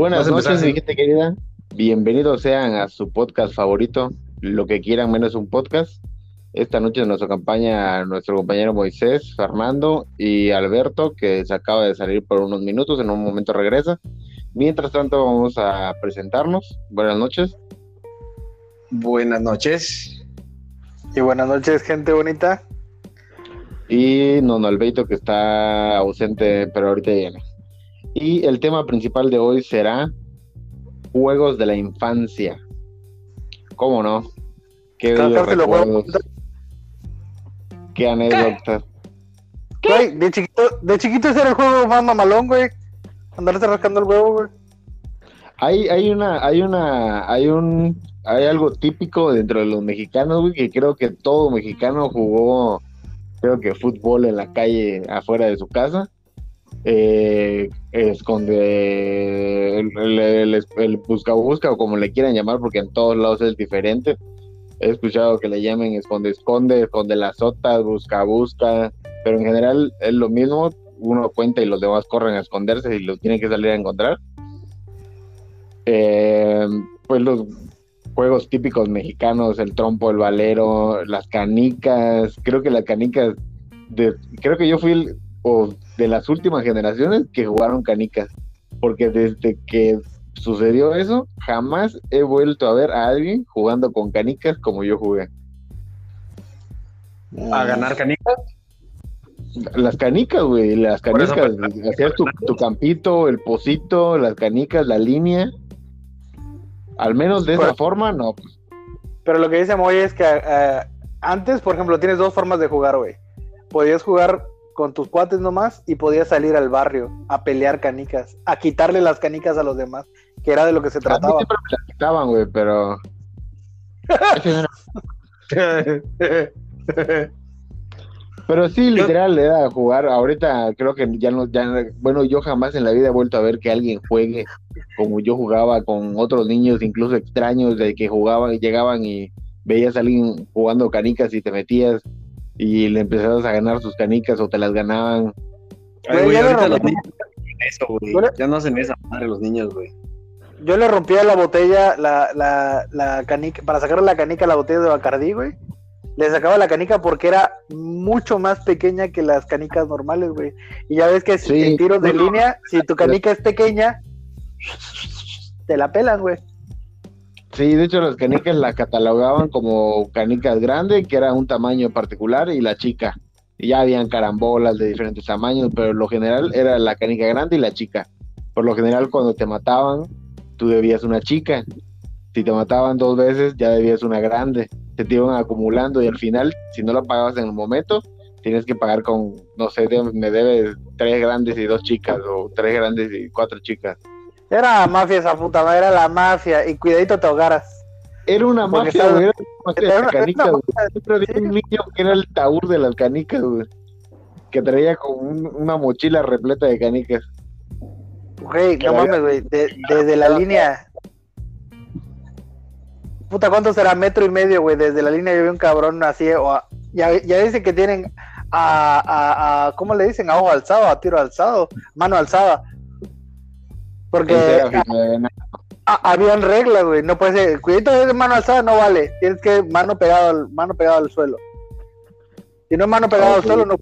Buenas noches, mi gente querida. Bienvenidos sean a su podcast favorito, lo que quieran menos un podcast. Esta noche nos acompaña nuestro compañero Moisés, Fernando y Alberto, que se acaba de salir por unos minutos, en un momento regresa. Mientras tanto, vamos a presentarnos. Buenas noches. Buenas noches. Y buenas noches, gente bonita. Y Nono Albeito, que está ausente, pero ahorita viene. Y el tema principal de hoy será juegos de la infancia. ¿Cómo no? Qué bellos recuerdos. Qué anécdotas. Güey, de chiquito, de chiquito ese era el juego más mamalón, güey. Andarse rascando el huevo, güey. Hay, hay una, hay una, hay un, hay algo típico dentro de los mexicanos, güey, que creo que todo mexicano jugó, creo que fútbol en la calle afuera de su casa. Eh, esconde el, el, el, busca busca o como le quieran llamar, porque en todos lados es diferente. He escuchado que le llamen esconde esconde, esconde las sotas, busca busca, pero en general es lo mismo. Uno cuenta y los demás corren a esconderse y los tienen que salir a encontrar. Eh, pues los juegos típicos mexicanos, el trompo, el valero, las canicas, creo que las canicas, de, creo que yo fui o de las últimas generaciones que jugaron canicas, porque desde que sucedió eso, jamás he vuelto a ver a alguien jugando con canicas como yo jugué. ¿A ganar canicas? Las canicas, güey, las canicas, hacer tu, tu, campito, el pocito, las canicas, la línea. Al menos de esa forma, no. Pero lo que dice Moy es que uh, antes, por ejemplo, tienes dos formas de jugar, güey. Podías jugar con tus cuates nomás y podías salir al barrio a pelear canicas, a quitarle las canicas a los demás, que era de lo que se trataba. A mí siempre me las quitaban, güey, pero. pero sí, literal, era jugar. Ahorita creo que ya no, ya, bueno, yo jamás en la vida he vuelto a ver que alguien juegue como yo jugaba con otros niños, incluso extraños, de que jugaban, llegaban y veías a alguien jugando canicas y te metías y le empezabas a ganar sus canicas o te las ganaban. Ay, güey, ahorita los niños eso, güey. Ya no hacen esa madre los niños, güey. Yo le rompía la botella, la, la, la canica, para sacarle la canica a la botella de Bacardí, güey. Le sacaba la canica porque era mucho más pequeña que las canicas normales, güey. Y ya ves que sí. en tiros de línea, si tu canica es pequeña, te la pelan, güey. Sí, de hecho las canicas la catalogaban como canicas grandes, que era un tamaño particular, y la chica. Y ya habían carambolas de diferentes tamaños, pero lo general era la canica grande y la chica. Por lo general cuando te mataban, tú debías una chica. Si te mataban dos veces, ya debías una grande. Se te iban acumulando y al final, si no la pagabas en el momento, tienes que pagar con, no sé, me debes tres grandes y dos chicas, o tres grandes y cuatro chicas. Era mafia esa puta madre, era la mafia. Y cuidadito te ahogaras. Era una mafia, güey. Era una mafia de canicas, güey. Siempre había un niño que era el taur de las canicas, güey. Que traía como un, una mochila repleta de canicas. Güey, no mames, güey. De, desde la línea. Puta, ¿cuánto será? Metro y medio, güey. Desde la línea yo vi un cabrón así. O a, ya, ya dicen que tienen a, a, a. ¿Cómo le dicen? A ojo alzado, a tiro alzado, mano alzada. Porque a, habían reglas, güey. No puede ser. Cuidado de mano alzada no vale. Tienes que mano pegado al, mano pegado al suelo. Si no es mano pegado al suelo, no.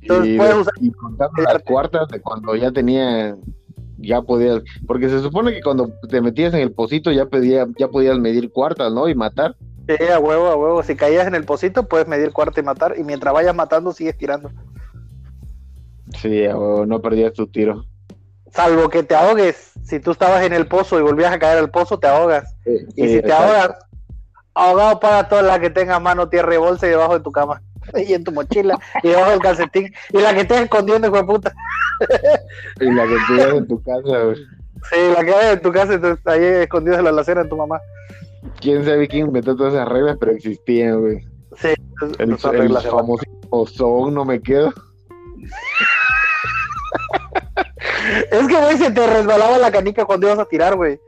Entonces y, puedes usar. Y contando las cuartas de cuando ya tenía. Ya podías. Porque se supone que cuando te metías en el pocito ya, pedía, ya podías medir cuartas, ¿no? Y matar. Sí, a huevo, a huevo. Si caías en el pocito, puedes medir cuarta y matar. Y mientras vayas matando, sigues tirando. Sí, a huevo, no perdías tu tiro salvo que te ahogues. Si tú estabas en el pozo y volvías a caer al pozo, te ahogas. Sí, y si te ahogas, ahogado para toda la que tenga mano, tierra y bolsa y debajo de tu cama. Y en tu mochila, y debajo del calcetín. Y la que estés escondiendo, hijo de puta. Y la que tienes en tu casa, güey. Sí, la que hay en tu casa, ahí escondida en la alacena de tu mamá. Quién sabe quién inventó todas esas reglas, pero existían, güey. Sí, el, el famoso son, no me quedo. Es que, güey, se te resbalaba la canica cuando ibas a tirar, güey.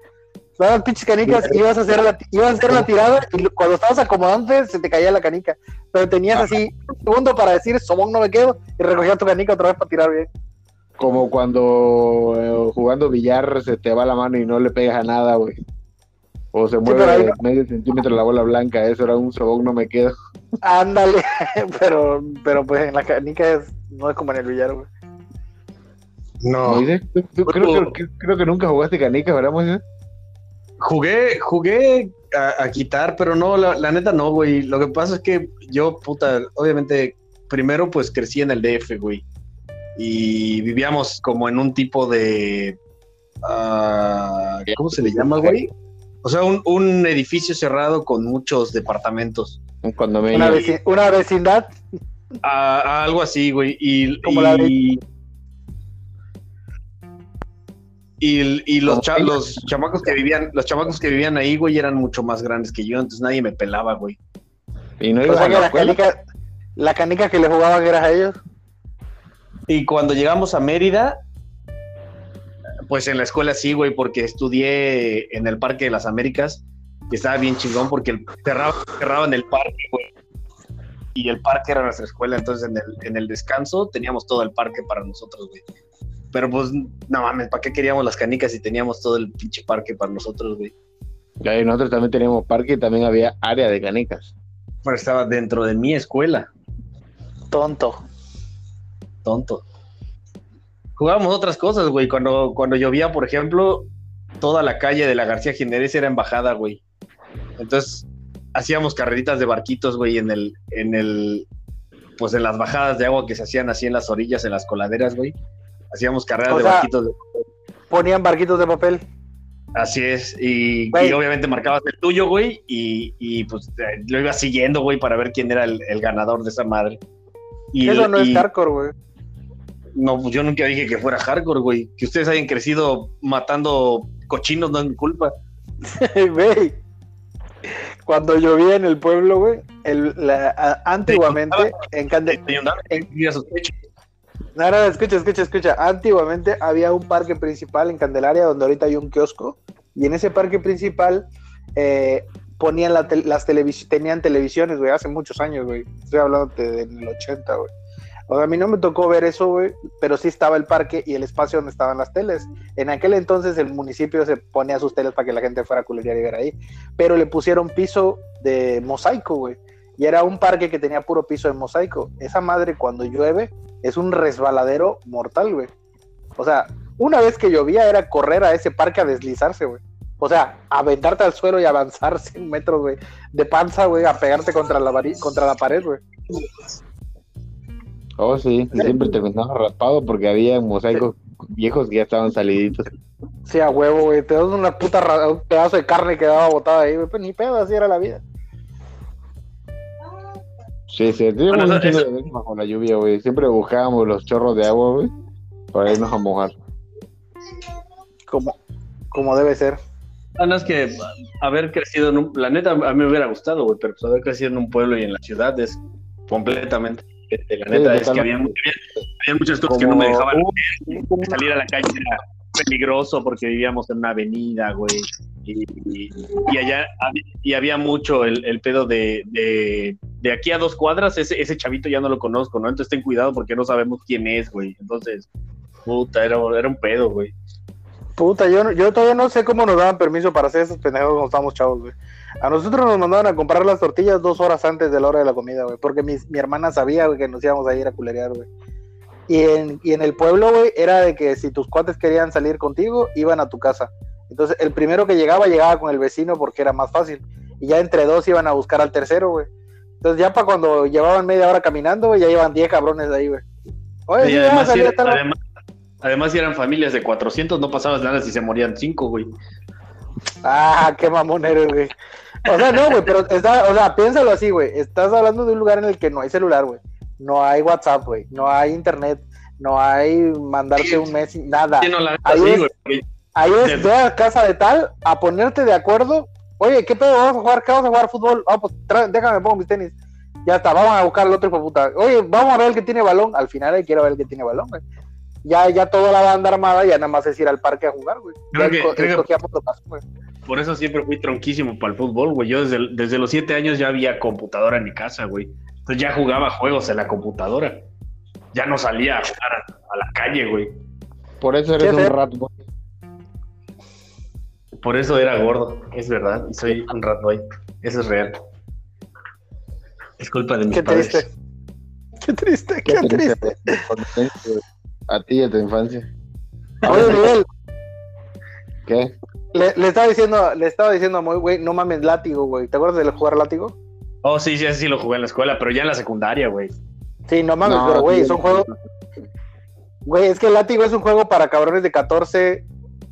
Daban pinches canicas y ibas a hacer la, ibas a hacer la tirada y cuando estabas acomodándote se te caía la canica. Pero tenías así un segundo para decir, somón no me quedo, y recogías tu canica otra vez para tirar bien. Como cuando eh, jugando billar se te va la mano y no le pegas a nada, güey. O se mueve medio centímetro la bola blanca, eso era un sobón, no me quedo. Ándale, pero, pero pues en la canica no es como en el billar, güey. No. creo, que, nunca jugaste canica, ¿verdad, Moisés? Jugué, jugué a, quitar, pero no, la, neta no, güey. Lo que pasa es que yo, puta, obviamente, primero pues crecí en el DF, güey. Y vivíamos como en un tipo de... Ah, ¿Cómo se le llama, güey? O sea, un, edificio cerrado con muchos departamentos. Un condominio. Una, vecindad. algo así, güey. Y, como la y, los, los chamacos que vivían, los chamacos que vivían ahí, güey, eran mucho más grandes que yo, entonces nadie me pelaba, güey. Y no iba a la, canica, la canica que le jugaban era a ellos. Y cuando llegamos a Mérida, pues en la escuela sí, güey, porque estudié en el Parque de las Américas, que estaba bien chingón porque cerraba, en el parque, güey. Y el parque era nuestra escuela, entonces en el, en el descanso teníamos todo el parque para nosotros, güey. Pero pues, no mames, ¿para qué queríamos las canicas si teníamos todo el pinche parque para nosotros, güey? Y nosotros también teníamos parque y también había área de canicas. Bueno, estaba dentro de mi escuela. Tonto. Tonto. Jugábamos otras cosas, güey. Cuando, cuando llovía, por ejemplo, toda la calle de la García Jiménez era embajada, güey. Entonces, hacíamos carreritas de barquitos, güey, en el, en el, pues en las bajadas de agua que se hacían así en las orillas, en las coladeras, güey. Hacíamos carreras de barquitos de papel. Ponían barquitos de papel. Así es, y, obviamente marcabas el tuyo, güey, y, pues lo ibas siguiendo, güey, para ver quién era el, ganador de esa madre. Y, Eso no es hardcore, güey. No, pues yo nunca dije que fuera hardcore, güey. Que ustedes hayan crecido matando cochinos no es mi culpa. Güey, cuando llovía en el pueblo, güey, antiguamente en, en, en, no, no, escucha, escucha, escucha. Antiguamente había un parque principal en Candelaria donde ahorita hay un kiosco y en ese parque principal eh, ponían las televisiones, tenían televisiones, güey, hace muchos años, güey. Estoy hablando del 80, güey. O sea, a mí no me tocó ver eso, güey, pero sí estaba el parque y el espacio donde estaban las teles. En aquel entonces el municipio se ponía sus teles para que la gente fuera a culerear y ver ahí, pero le pusieron piso de mosaico, güey. Y era un parque que tenía puro piso de mosaico. Esa madre cuando llueve es un resbaladero mortal, güey. O sea, una vez que llovía era correr a ese parque a deslizarse, güey. O sea, aventarte al suelo y avanzar 100 metros, güey, de panza, güey, a pegarte contra la, contra la pared, güey. Oh, sí, siempre terminaba raspado porque había mosaicos viejos que ya estaban saliditos. Sí, a huevo, güey. Te das una puta un pedazo de carne que daba botada ahí, güey. Pues ni pedo, así era la vida. Sí, sí, teníamos un chingo de veces bajo la lluvia, güey. Siempre buscábamos los chorros de agua, güey, para irnos a mojar. Como, como debe ser. Ah, no, es que haber crecido en un planeta, a mí me hubiera gustado, güey, pero pues haber crecido en un pueblo y en la ciudad es completamente. La neta es que había, muchas cosas que no me dejaban salir a la calle era peligroso porque vivíamos en una avenida, güey. Y, allá y había mucho el, pedo de, de, aquí a dos cuadras, ese, ese chavito ya no lo conozco, ¿no? Entonces ten cuidado porque no sabemos quién es, güey. Entonces, puta, era, era un pedo, güey. Puta, yo, yo todavía no sé cómo nos daban permiso para hacer esos pendejos cuando estábamos chavos, güey. A nosotros nos mandaban a comprar las tortillas dos horas antes de la hora de la comida, güey. Porque mi, mi hermana sabía, que nos íbamos a ir a culerear, güey. Y en, y en el pueblo, güey, era de que si tus cuates querían salir contigo, iban a tu casa. Entonces, el primero que llegaba, llegaba con el vecino porque era más fácil. Y ya entre dos iban a buscar al tercero, güey. Entonces, ya para cuando llevaban media hora caminando, güey, ya iban 10 cabrones ahí, güey. Oye, además, además, si eran familias de 400, no pasabas nada si se morían 5, güey. Ah, qué mamón eres, güey. O sea, no, güey, pero está, o sea, piénsalo así, güey. Estás hablando de un lugar en el que no hay celular, güey. No hay WhatsApp, güey. No hay internet. No hay mandarte un mes, nada. ahí, es, ahí es, ve a casa de tal a ponerte de acuerdo. Oye, ¿qué pedo? ¿Vamos a jugar? ¿Qué vamos a jugar fútbol? Ah, pues déjame, pongo mis tenis. Ya está, vamos a buscar al otro hijo puta. Oye, vamos a ver el que tiene balón. Al final ahí quiero ver el que tiene balón, güey. Ya, ya toda la banda armada, ya nada más es ir al parque a jugar, güey. por eso siempre fui tronquísimo para el fútbol, güey. Yo desde, desde los siete años ya había computadora en mi casa, güey. Entonces ya jugaba juegos en la computadora. Ya no salía a jugar a, la calle, güey. Por eso eres un rat boy. Por eso era gordo, es verdad. Y soy un rat boy. Eso es real. Es culpa de mis Qué padres. triste. Qué triste, qué, Qué triste. triste. A ti y a tu infancia. Oye, Miguel, ¿Qué? le, le estaba diciendo, le estaba diciendo a Moy, güey, no mames látigo, güey. ¿Te acuerdas del jugar látigo? Oh, sí, sí, sí lo jugué en la escuela, pero ya en la secundaria, güey. Sí, no mames, No, pero güey, sí, son juegos. Güey, es que el látigo es un juego para cabrones de 14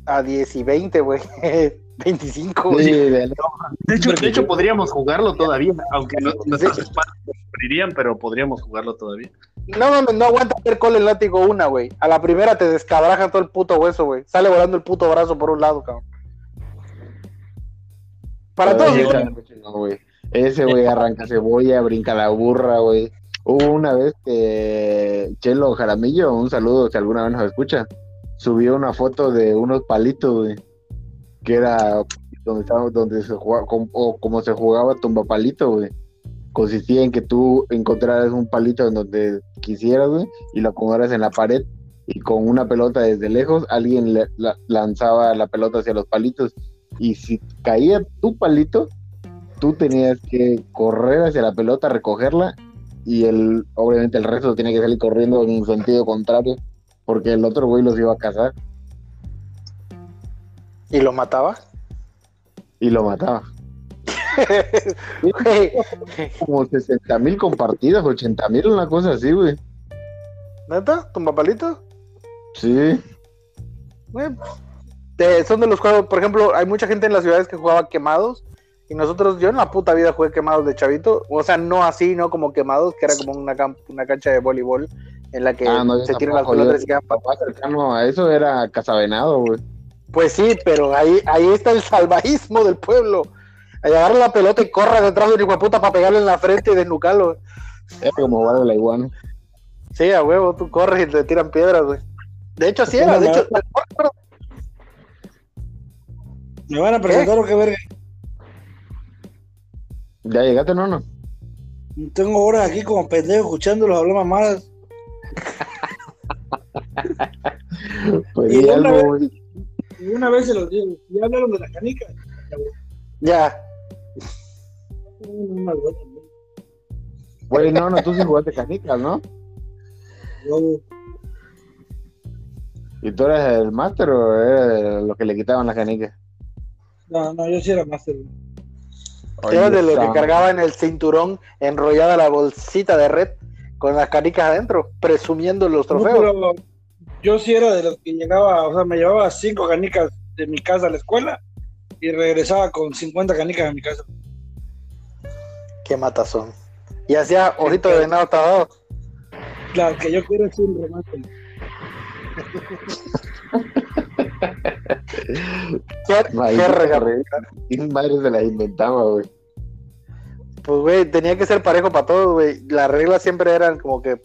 a 10 y 20, güey. 25, güey. Sí, de- De hecho, de hecho podríamos jugarlo todavía, aunque no, lo preferirían, pero podríamos jugarlo todavía. No mames, no aguanta hacer col el látigo una, güey. A la primera te descabraja todo el puto hueso, güey. Sale volando el puto brazo por un lado, cabrón. Para todos, ese güey. Ese arranca cebolla, brinca la burra, güey. Hubo una vez que Chelo Jaramillo, un saludo si alguna vez nos escucha, subió una foto de unos palitos, güey, que era donde donde se jugaba, o como se jugaba tumba palito, güey. Consistía en que tú encontraras un palito en donde quisieras, güey, y lo acomodaras en la pared y con una pelota desde lejos alguien lanzaba la pelota hacia los palitos y si caía tu palito, tú tenías que correr hacia la pelota, recogerla y el obviamente el resto tenía que salir corriendo en un sentido contrario porque el otro güey los iba a cazar Y lo mataba. y lo mataba. Como 60 mil compartidas, 80 mil, una cosa así, güey. ¿Neta? ¿Tu papalito? Sí, Güey, de- son de los juegos, por ejemplo, hay mucha gente en las ciudades que jugaba quemados y nosotros, yo en la puta vida jugué quemados de chavito, o sea, no así, no como quemados, que era como una, una cancha de voleibol en la que Ah, no, se tiran las pelotas y quedan pa- lo más cercano a eso era Casavenado, güey. Pues sí, pero ahí, ahí está el salvajismo del pueblo. Agarra la pelota y corre detrás de un hijo de puta para pegarle en la frente y desnucarlo. Era como vale la iguana. Sí, a huevo, tú corres y te tiran piedras, güey. De hecho, así era, de hecho, Me van a presentar o qué verga. ¿Ya llegaste, no, no? Tengo horas aquí como pendejo escuchándolos hablar mamadas. Pues Y una algo, güey. Y una vez se los digo, ya hablaron de la canica. ya. No, Güey, no, no, tú sí jugaste canicas, ¿no? no, ¿Y tú eres el máster o eres los que le quitaban las canicas? no, no, yo sí era máster. Era de los que cargaba en el cinturón enrollada la bolsita de red con las canicas adentro, presumiendo los No, trofeos. pero yo sí era de los que llegaba, o sea, me llevaba cinco canicas de mi casa a la escuela y regresaba con 50 canicas a mi casa. Qué matazón. Y hacía ojito de venado tabado. La que yo quiero es un remate. Qué, qué regalo. Madre se las inventaba, güey. Pues, güey, tenía que ser parejo para todos, güey. Las reglas siempre eran como que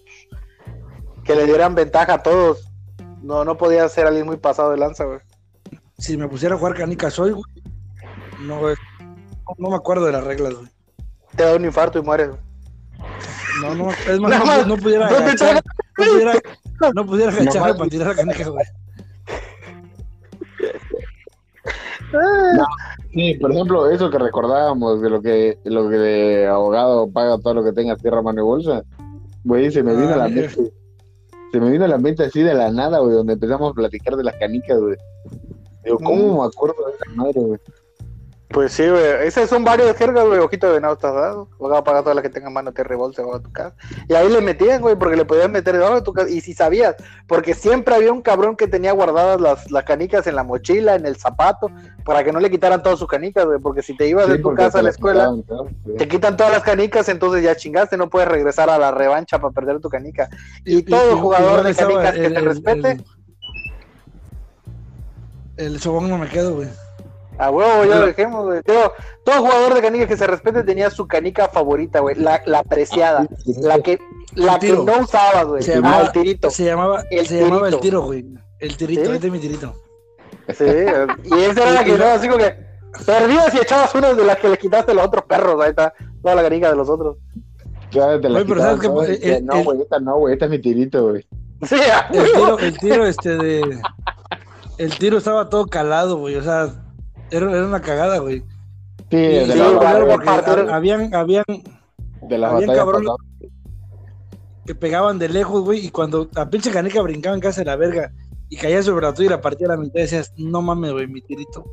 que le dieran ventaja a todos. No, no podía ser alguien muy pasado de lanza, güey. Si me pusiera a jugar canicas hoy, güey, no, güey, no, no me acuerdo de las reglas, güey. Te da un infarto y mueres. güey. No, no, es más, Nada no, más, no pudiera no agachar, no pudiera, no pudiera Nomás- agacharme para tirar la canica, güey. Sí, por ejemplo, eso que recordábamos de lo que, lo que de abogado paga todo lo que tenga tierra, mano y bolsa. Güey, se me vino a la Ah, mente. Se me vino a la mente así de la nada, güey, donde empezamos a platicar de las canicas, güey. Digo, ¿cómo me acuerdo de esa madre, güey? Pues sí, güey. Esas son varias jergas, güey. Ojito de venado estás dado. Abogado paga todas las que tengan mano tierra y bolsa debajo de tu casa. Y ahí le metían, güey, porque le podían meter debajo de tu casa. Y si sabías, porque siempre había un cabrón que tenía guardadas las, las canicas en la mochila, en el zapato, para que no le quitaran todas sus canicas, güey. Porque si te ibas Sí, de tu casa a te la escuela, quitaban, claro, sí. te quitan todas las canicas, entonces ya chingaste, no puedes regresar a la revancha para perder tu canica. Y, todo jugador de canicas que el- respete, El, el sobón no me quedo, güey. A huevo, ya lo dejemos, güey. Digo, todo jugador de canicas que se respete tenía su canica favorita, güey, la, la apreciada, la que, la que no usabas, güey. Se Ah, llamaba- el tirito. Se llamaba, El se llamaba el tiro, güey. El tirito, ¿Sí? este es mi tirito. Sí, y esa era la que no, así como que perdías y echabas una de las que le quitaste a los otros perros, ahí está, toda la canica de los otros. Ya te la decían, no, güey, esta no, güey, esta es mi tirito, güey. Sí, el tiro, el tiro este de. El tiro estaba todo calado, güey. O sea, era, era una cagada, güey. Sí, de sí, la, ha- habían, habían de la habían batalla cabrones que pegaban de lejos, güey, y cuando la pinche canica brincaba en casa de la verga y caía sobre la tuya y la partía a la mitad, decías, no mames, güey, mi tirito.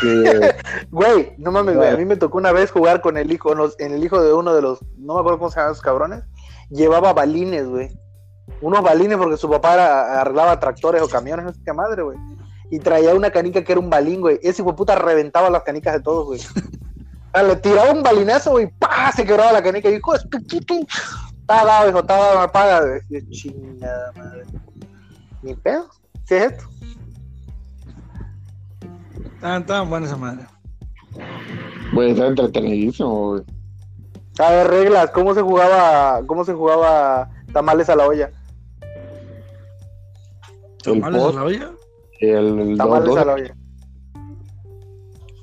Sí, Güey, no mames, güey. A mí me tocó una vez jugar con el hijo, los- en el hijo de uno de los, no me acuerdo cómo se llaman esos cabrones. Llevaba balines, güey. Unos balines porque su papá era- arreglaba tractores o camiones, no sé qué madre, güey. Y traía una canica que era un balín, güey. Ese hijo puta reventaba las canicas de todos, güey. Sea, le tiraba un balinazo, güey, ¡pah! Se quebraba la canica. Y puto. Estaba dado, hijo, estaba dado, me paga, güey. Chingada madre. Ni pedo. ¿Sí es esto? Estaban, buenas esa madre. Güey, está entretenidísimo, güey. A ver, reglas, ¿cómo se jugaba, cómo se jugaba tamales a la olla? ¿Tamales a la olla? El, el Tamales dos- a la olla.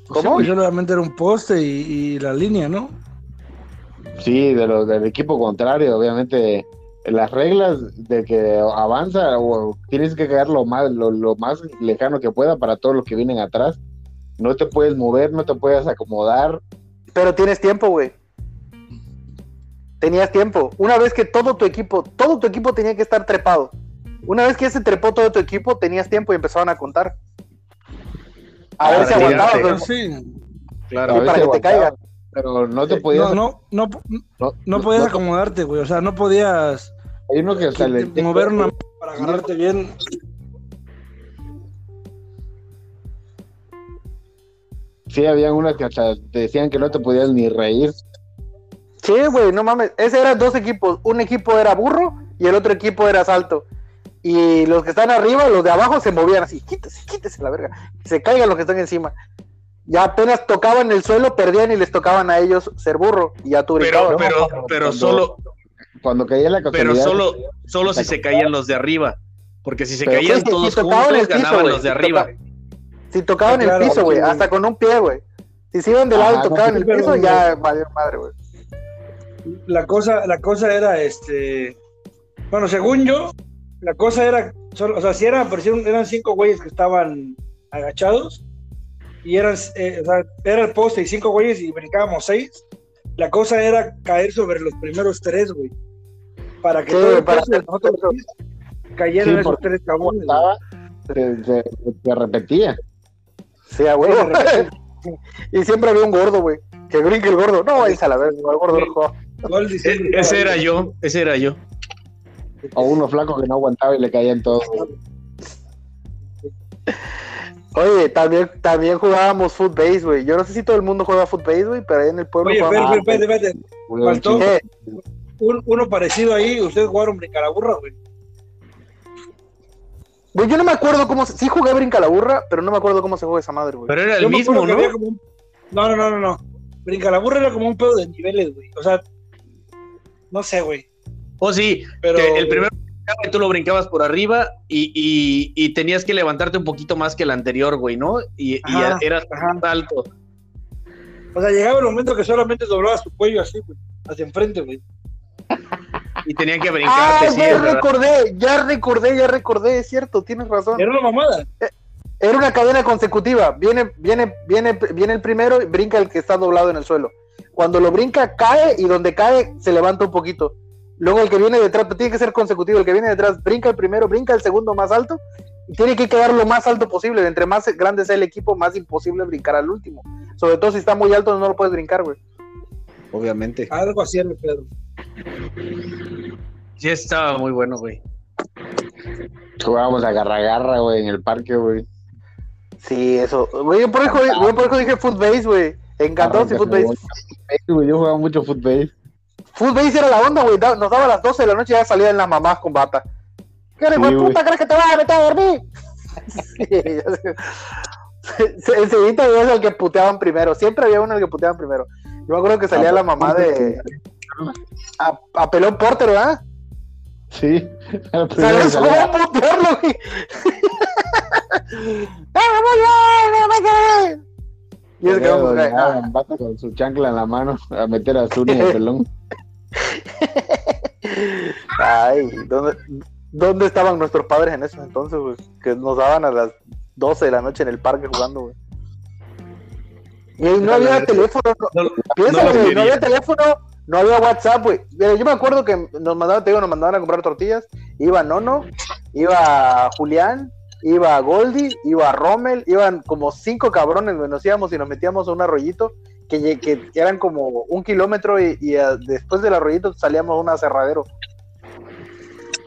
Pues ¿Cómo? sí, pues solamente era un poste y, y la línea, ¿no? Sí, de los del equipo contrario, obviamente. Las reglas de que avanza o tienes que caer lo más, lo, lo más lejano que pueda para todos los que vienen atrás. No te puedes mover, no te puedes acomodar. Pero tienes tiempo, güey. Tenías tiempo. Una vez que todo tu equipo, todo tu equipo tenía que estar trepado. Una vez que se trepó todo tu equipo, tenías tiempo y empezaban a contar. A Ah, ver si para aguantabas. Pero sí. Claro. A para veces que te caigan. Pero no te podías. No, no, no, no- no podías no- acomodarte, güey. O sea, no podías Hay uno que hasta le- mover una para agarrarte bien. Sí, había unas que hasta te decían que no te podías ni reír. Sí, güey, no mames. Ese eran dos equipos. Un equipo era burro y el otro equipo era salto. Y los que están arriba, los de abajo se movían así. Quítese, quítese la verga. Se caigan los que están encima. Ya apenas tocaban el suelo, perdían y les tocaban a ellos ser burro. Y ya tú Pero, brincabas. pero, Cuando- pero solo, Cuando caía la pero solo, solo si se caían los de arriba. Porque si se Pero caían todos tocaban juntos, el piso, ganaban los de arriba. toca- Si tocaban claro, el piso, güey, sí. hasta con un pie, güey. Si se iban de lado y tocaban el pero- piso, ya valió madre, güey. La cosa, la cosa era este. Bueno, según yo, la cosa era. solo- o sea, si eran, parecieron- eran cinco güeyes que estaban agachados. Y eran, eh, o sea, era el poste y cinco güeyes y brincábamos seis. La cosa era caer sobre los primeros tres, güey. Para que Sí, todo el para hacer- nosotros cayeran Sí, esos tres estaba, se, se- se repetía. Sí, a huevo. y siempre había un gordo, güey. Que brinque el gordo. No, váyanse a la verga, el gordo no juega. Gol diciendo- E- Ese era yo, ese era yo. O uno flaco que no aguantaba y le caían todos. Oye, también, también jugábamos footbase, güey. Yo no sé si todo el mundo juega footbase, güey, pero ahí en el pueblo Oye, espérate, espérate, espérate. Faltó. chingo. ¿Qué? Un- uno parecido ahí, ustedes jugaron Brincalaburra, güey. Güey, yo no me acuerdo cómo se... Sí jugué brinca la burra, pero no me acuerdo cómo se juega esa madre, güey. Pero era Yo el me mismo, ¿no? un- No, no, no, no, no. Brincalaburra era como un pedo de niveles, güey. O sea, no sé, güey. Oh, sí, Pero que el primero brincaba y tú lo brincabas por arriba y, y, y tenías que levantarte un poquito más que el anterior, güey, ¿no? Y, eras ajá. más alto. O sea, llegaba el momento que solamente doblabas tu cuello así, güey. Hacia enfrente, güey. Y tenían que Ah, brincarte, sí, ya recordé, ya recordé, ya recordé, es cierto, tienes razón. Era una mamada. Era una cadena consecutiva. Viene, viene, viene, viene el primero y brinca el que está doblado en el suelo. Cuando lo brinca, cae y donde cae se levanta un poquito. Luego el que viene detrás, pero tiene que ser consecutivo. El que viene detrás brinca el primero, brinca el segundo más alto y tiene que quedar lo más alto posible. Entre más grande sea el equipo, más imposible brincar al último. Sobre todo si está muy alto, no lo puedes brincar, güey. Obviamente. Algo así pedo. Sí, estaba muy bueno, güey. Jugábamos a agarra-agarra, güey, en el parque, güey. Sí, eso. Güey, yo por eso, güey, por eso dije footbase, güey. Encantó y footbase. Sí, güey, Yo jugaba mucho fútbol. Footbase era la onda, güey. Nos daba a las 12 de la noche y ya salían las mamás con bata. ¿Qué eres, Sí, puta? ¿Crees que te vas a meter a dormir? Enseguida había el que puteaban primero. Siempre había uno el que puteaban primero. Yo me acuerdo que salía la mamá de. A, a Pelón Porter, ¿verdad? Sí. ¿Sabes cómo putearlo, güey? ¡Ah, muy bien! Y como que, ah, Gambata con su chancla en la mano a meter a Zuni de pelón. Ay, ¿dónde, ¿Dónde estaban nuestros padres en eso entonces, güey? Que nos daban a las 12 de la noche en el parque jugando, güey. Y ahí no había teléfono, no, piénsalo, no güey, no había teléfono, no había WhatsApp, güey. Yo me acuerdo que nos mandaban, te digo, nos mandaban a comprar tortillas. Iba Nono, iba Julián, iba Goldie, iba Rommel, iban como cinco cabrones, güey. Nos íbamos y nos metíamos a un arroyito que, eran como un kilómetro y, y, ah, después del arroyito salíamos a un aserradero.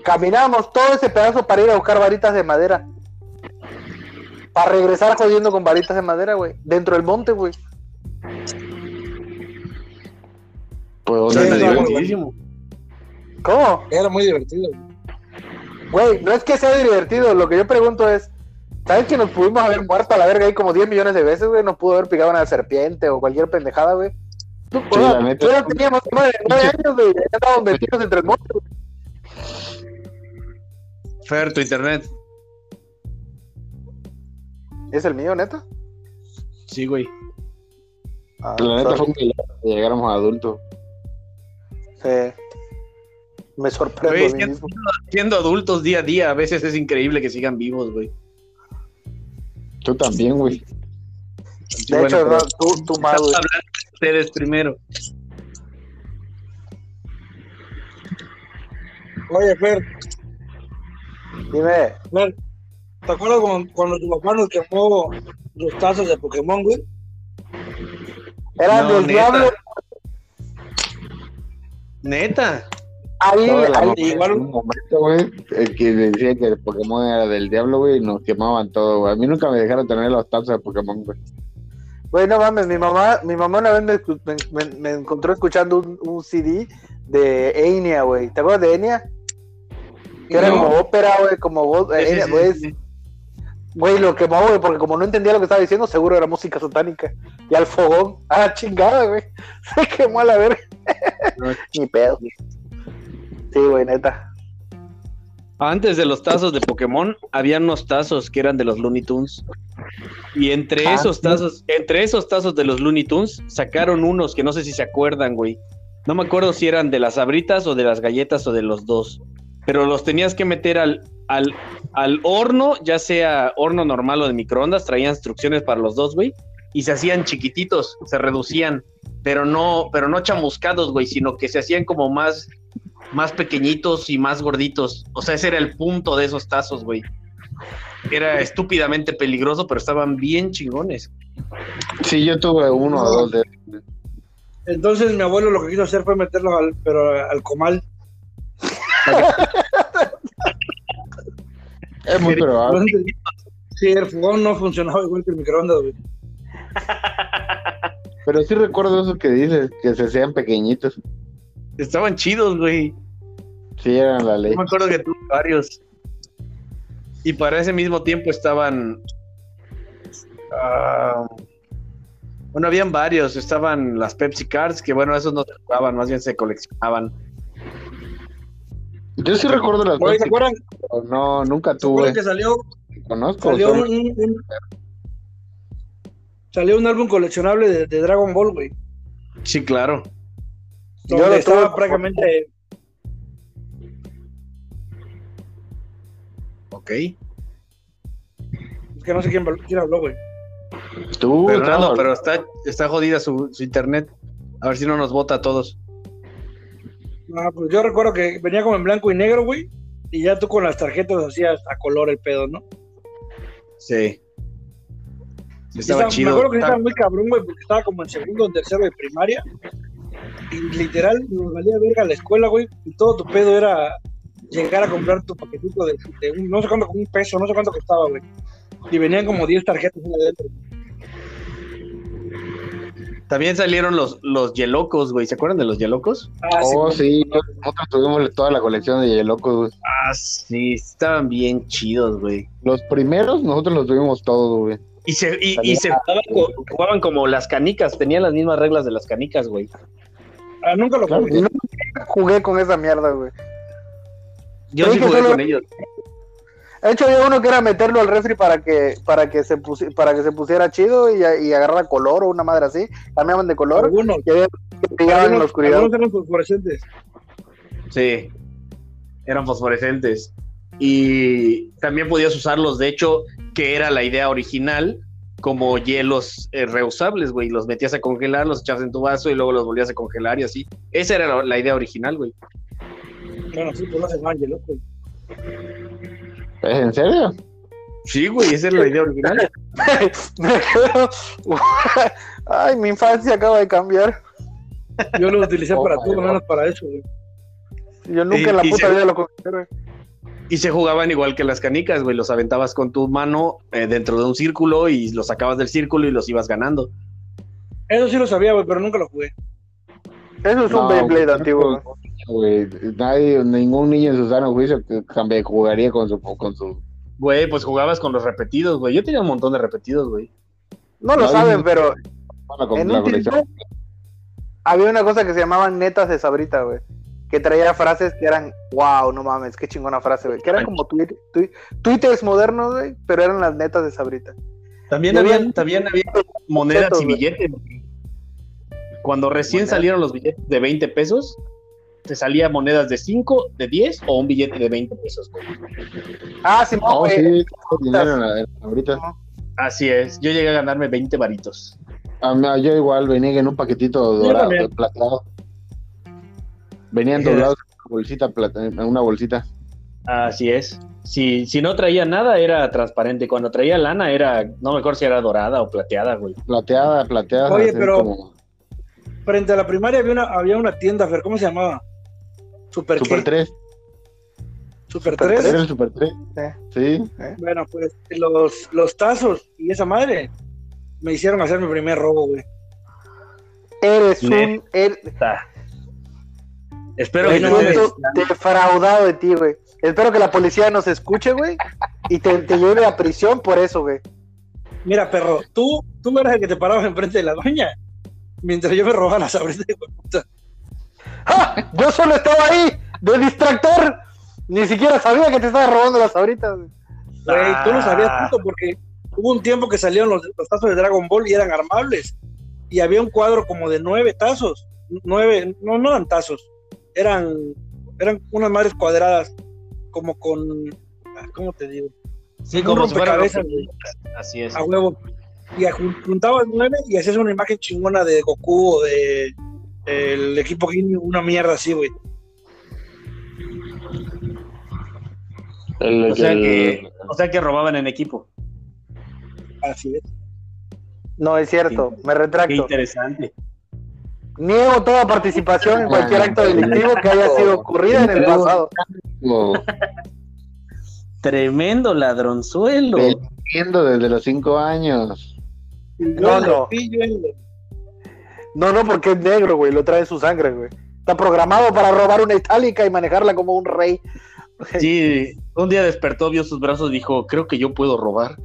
Caminábamos todo ese pedazo para ir a buscar varitas de madera. Para regresar jodiendo con varitas de madera, güey. Dentro del monte, güey. Pues, divertidísimo. ¿Cómo? Era muy divertido. Güey, no es que sea divertido, lo que yo pregunto es, ¿sabes que nos pudimos haber muerto a la verga ahí como 10 millones de veces, güey? Nos pudo haber picado una serpiente o cualquier pendejada, güey. Tú, o Sí, sea, la neta. tú ya teníamos nueve, nueve años, güey, ya estábamos metidos entre el monte, güey. Fer, tu internet. ¿Es el mío, neta? Sí, güey. Ah, La neta sorry. fue que ya llegáramos a adultos. Sí. Me sorprendo Güey, a mí siendo, mismo. siendo adultos día a día, a veces es increíble que sigan vivos, güey. Tú también, güey. De Bueno, hecho, pero- tú, tú Estamos güey. hablando de ustedes primero. Oye, Fer, Dime, Fer, ¿te acuerdas cuando, cuando tu papá nos quemó los tazos de Pokémon, güey? eran No, del neta. diablo. Neta. Ahí, la ahí- igual- un momento, güey, el que decía que el Pokémon era del diablo, güey, y nos quemaban todo, güey. A mí nunca me dejaron tener los tazos de Pokémon, güey. Güey, no mames, mi mamá, mi mamá una vez me, escu- me- me- me encontró escuchando un, un CD de Enya, güey. ¿Te acuerdas de Enya? Que era No. como ópera, güey, como voz. Güey, sí. Güey, lo quemó, güey, porque como no entendía lo que estaba diciendo, seguro era música satánica. Y al fogón, ah, chingada, güey. Se quemó a la verga. Ni pedo. Sí, güey, neta. Antes de los tazos de Pokémon, había unos tazos que eran de los Looney Tunes. Y entre Ah, esos sí. tazos, entre esos tazos de los Looney Tunes, sacaron unos que no sé si se acuerdan, güey. No me acuerdo si eran de las abritas o de las galletas o de los dos. Pero los tenías que meter al, al, al horno, ya sea horno normal o de microondas, traían instrucciones para los dos, güey. Y se hacían chiquititos, se reducían, pero no, pero no chamuscados, güey, sino que se hacían como más, más pequeñitos y más gorditos. O sea, ese era el punto de esos tazos, güey. Era estúpidamente peligroso, pero estaban bien chingones. Sí, yo tuve uno o dos de Entonces mi abuelo lo que quiso hacer fue meterlos al, pero al comal. Es muy probable. Sí, el fogón no funcionaba igual que el microondas, güey. Pero sí recuerdo eso que dices, que se hacían pequeñitos. Estaban chidos, güey. Sí, eran la ley. Yo me acuerdo que tuve varios. Y para ese mismo tiempo estaban. ah, bueno, habían varios. Estaban las Pepsi Cards, que bueno, esos no se jugaban, más bien se coleccionaban. Yo sí recuerdo las Oye, ¿se Pepsi, acuerdan, no, nunca ¿se tuve. que salió, Conozco. salió un, un- salió un álbum coleccionable de, de Dragon Ball, güey? Sí, claro. Yo lo estaba tuve- prácticamente Ok. es que no sé quién, quién habló, güey. Tú, Fernando, no, pero está, está jodida su, su internet. A ver si no nos vota a todos. Ah, pues yo recuerdo que venía como en blanco y negro, güey. Y ya tú con las tarjetas hacías a color el pedo, ¿no? Sí. Estaba estaba- chido. Me acuerdo que Estaba- estaba muy cabrón, güey, porque estaba como en segundo o tercero de primaria. Y literal nos valía verga la escuela, güey. Y todo tu pedo era llegar a comprar tu paquetito de, de un, no sé cuánto, un peso, no sé cuánto costaba, güey. Y venían como 10 tarjetas adentro. También salieron los, los Yelocos, güey. ¿Se acuerdan de los Yelocos? Ah, Oh, sí. sí, nosotros tuvimos toda la colección de Yelocos, güey. Ah, sí. Estaban bien chidos, güey. Los primeros nosotros los tuvimos todos, güey. Y se, y, y se jugaban, co- jugaban como las canicas. Tenían las mismas reglas de las canicas, güey. Ah, nunca lo Claro jugué. No jugué con esa mierda, güey. Yo sí jugué solo- con ellos. De hecho, había uno que era meterlo al refri para que, para que se pusi- para que se pusiera chido y, y agarrara color o una madre así. Cambiaban de color Algunos, y había que en la oscuridad. algunos eran fosforescentes. Sí. Eran fosforescentes. y también podías usarlos, de hecho, que era la idea original, como hielos eh, reusables, güey. Los metías a congelar, los echabas en tu vaso y luego los volvías a congelar y así. Esa era la, la idea original, güey. Bueno, sí, lo hacen mal, loco. ¿Es en serio? Sí, güey, esa era la idea original. Me quedo- Ay, mi infancia acaba de cambiar. Yo lo utilicé Oh, para todo, God. menos para eso, güey. Yo nunca Y- en la puta se- vida lo considero. Y se jugaban igual que las canicas, güey. Los aventabas con tu mano eh, dentro de un círculo y los sacabas del círculo y los ibas ganando. Eso sí lo sabía, güey, pero nunca lo jugué. Eso es un No, Beyblade güey, antiguo. Güey. Nadie, ningún niño en su sano juicio que jugaría con su, con su. Güey, pues jugabas con los repetidos, güey. Yo tenía un montón de repetidos, güey. No lo saben, pero en la un tiempo había una cosa que se llamaban netas de sabrita, güey. Que traía frases que eran, wow, no mames, qué chingona frase, güey. Que eran como tweet, tweet- twitters modernos, güey, pero eran las netas de sabrita. También había, también había monedas y güey. billetes. Cuando recién Monedas. salieron los billetes de 20 pesos, te salía monedas de 5, de 10 o un billete de 20 pesos, güey. Ah, sí, no, güey. sí, tengo dinero en la- en la- ahorita. Así es. Yo llegué a ganarme 20 varitos. A mí- yo igual venía en un paquetito dorado, también. plateado. Venían doblados en una bolsita, plata- en una bolsita. Así es. Si, si no traía nada, era transparente. Cuando traía lana, era, no me acuerdo si era dorada o plateada, güey. Plateada, plateada. Oye, pero- como Frente a la primaria había una, había una tienda, Fer, ¿cómo se llamaba? Super, Super qué? 3. Super Super 3. ¿Era el Super 3? Eh. Sí. Bueno, pues los, los tazos y esa madre me hicieron hacer mi primer robo, güey. Eres un er- Espero que no siento defraudado de ti, güey. Espero que la policía nos escuche, güey, y te, te lleve a prisión por eso, güey. Mira, perro, tú, tú eras el que te parabas enfrente de la doña mientras yo me robaba las abritas de puta. ¡Ja! Yo solo estaba ahí, de distractor. Ni siquiera sabía que te estaba robando las ahorita, güey. Tú lo sabías Ah. puto porque hubo un tiempo que salieron los, los tazos de Dragon Ball y eran armables. Y había un cuadro como de nueve tazos. Nueve, no, no eran tazos. Eran, eran unas madres cuadradas, como con. ah, ¿Cómo te digo? Sí, Un como si fuera Así es. a huevo. Y jun- juntabas nueve y hacías una imagen chingona de Goku o de el equipo Ginyu, una mierda así, güey. El, O sea el- que, o sea que robaban en equipo. Así es. No es cierto, me Qué retracto. interesante. Niego toda participación en cualquier acto delictivo que haya sido ocurrida en el pasado. Tremendo ladronzuelo. Viendo desde los 5 años. No, no. No, no, porque es negro, güey, lo trae en su sangre, güey. Está programado para robar una itálica y manejarla como un rey. Sí, un día despertó, vio sus brazos y dijo, creo que yo puedo robar.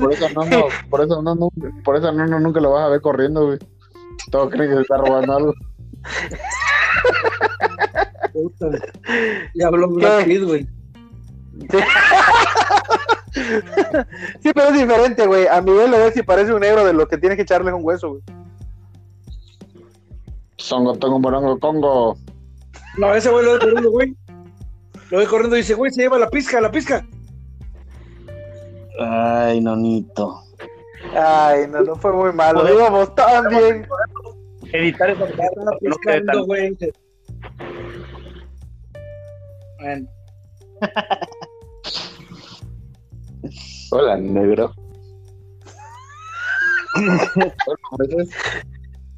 Por eso no, no, por eso no, no, por eso no, no, nunca lo vas a ver corriendo, güey. Todos creen que se está robando algo. Y habló. Pitt, güey. Sí, pero es diferente, güey. A Miguel lo ves y parece un negro de los que tienes que echarles un hueso, güey. Songo, tongo, morongo, congo. No, ese güey lo ve corriendo, güey. Lo ve corriendo y dice, güey, se lleva la pizca, la pizca. Ay, nonito. Ay, no, no fue muy malo. Podemos- Íbamos tan bien. Editar esa Ya estaba piscando, güey. Bueno, Hola, negro. Pues,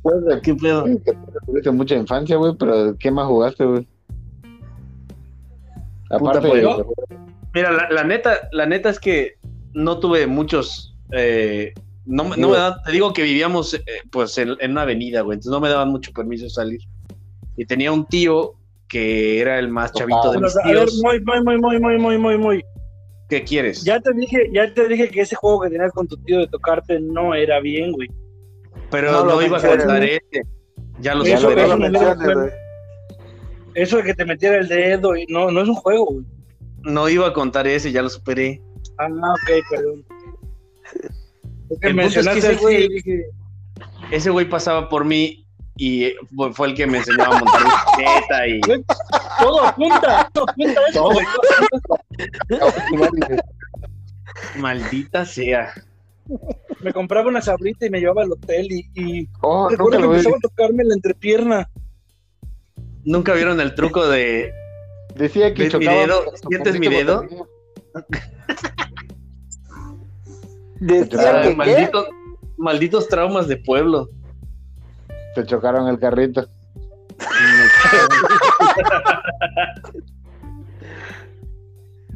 pues, ¿Qué pedo? tuviste mucha infancia, güey, pero ¿qué más jugaste, güey? Aparte pues, yo- Mira, la, la neta, la neta es que no tuve muchos. eh, no, me- no me daban- te digo que vivíamos eh, pues en, en una avenida, güey, entonces no me daban mucho permiso de salir. Y tenía un tío que era el más chavito de mis a ver, tíos. muy, muy, muy, muy, muy, muy, muy, muy. ¿Qué quieres? Ya te dije, ya te dije que ese juego que tenías con tu tío de tocarte no era bien, güey. Pero No iba a contar ese. Ya lo Eso, no lo eso de que te metiera el dedo y no, no es un juego, güey. No iba a contar ese, ya lo superé. Ah, ok, perdón. Es que El es que mencionaste ese güey- dije, Ese güey pasaba por mí y eh, fue el que me enseñó a montar bicicleta y todo apunta, todo apunta a eso, Todo. Maldita sea. Me compraba una sabrita y me llevaba al hotel y, y Oh, recuerdo que empezaba a tocarme la entrepierna. ¿Nunca vieron el truco de Decía que ¿Ves mi chocaba. dedo? ¿Sientes mi dedo? Decía que ¿qué? malditos, malditos traumas de pueblo? Se chocaron el carrito.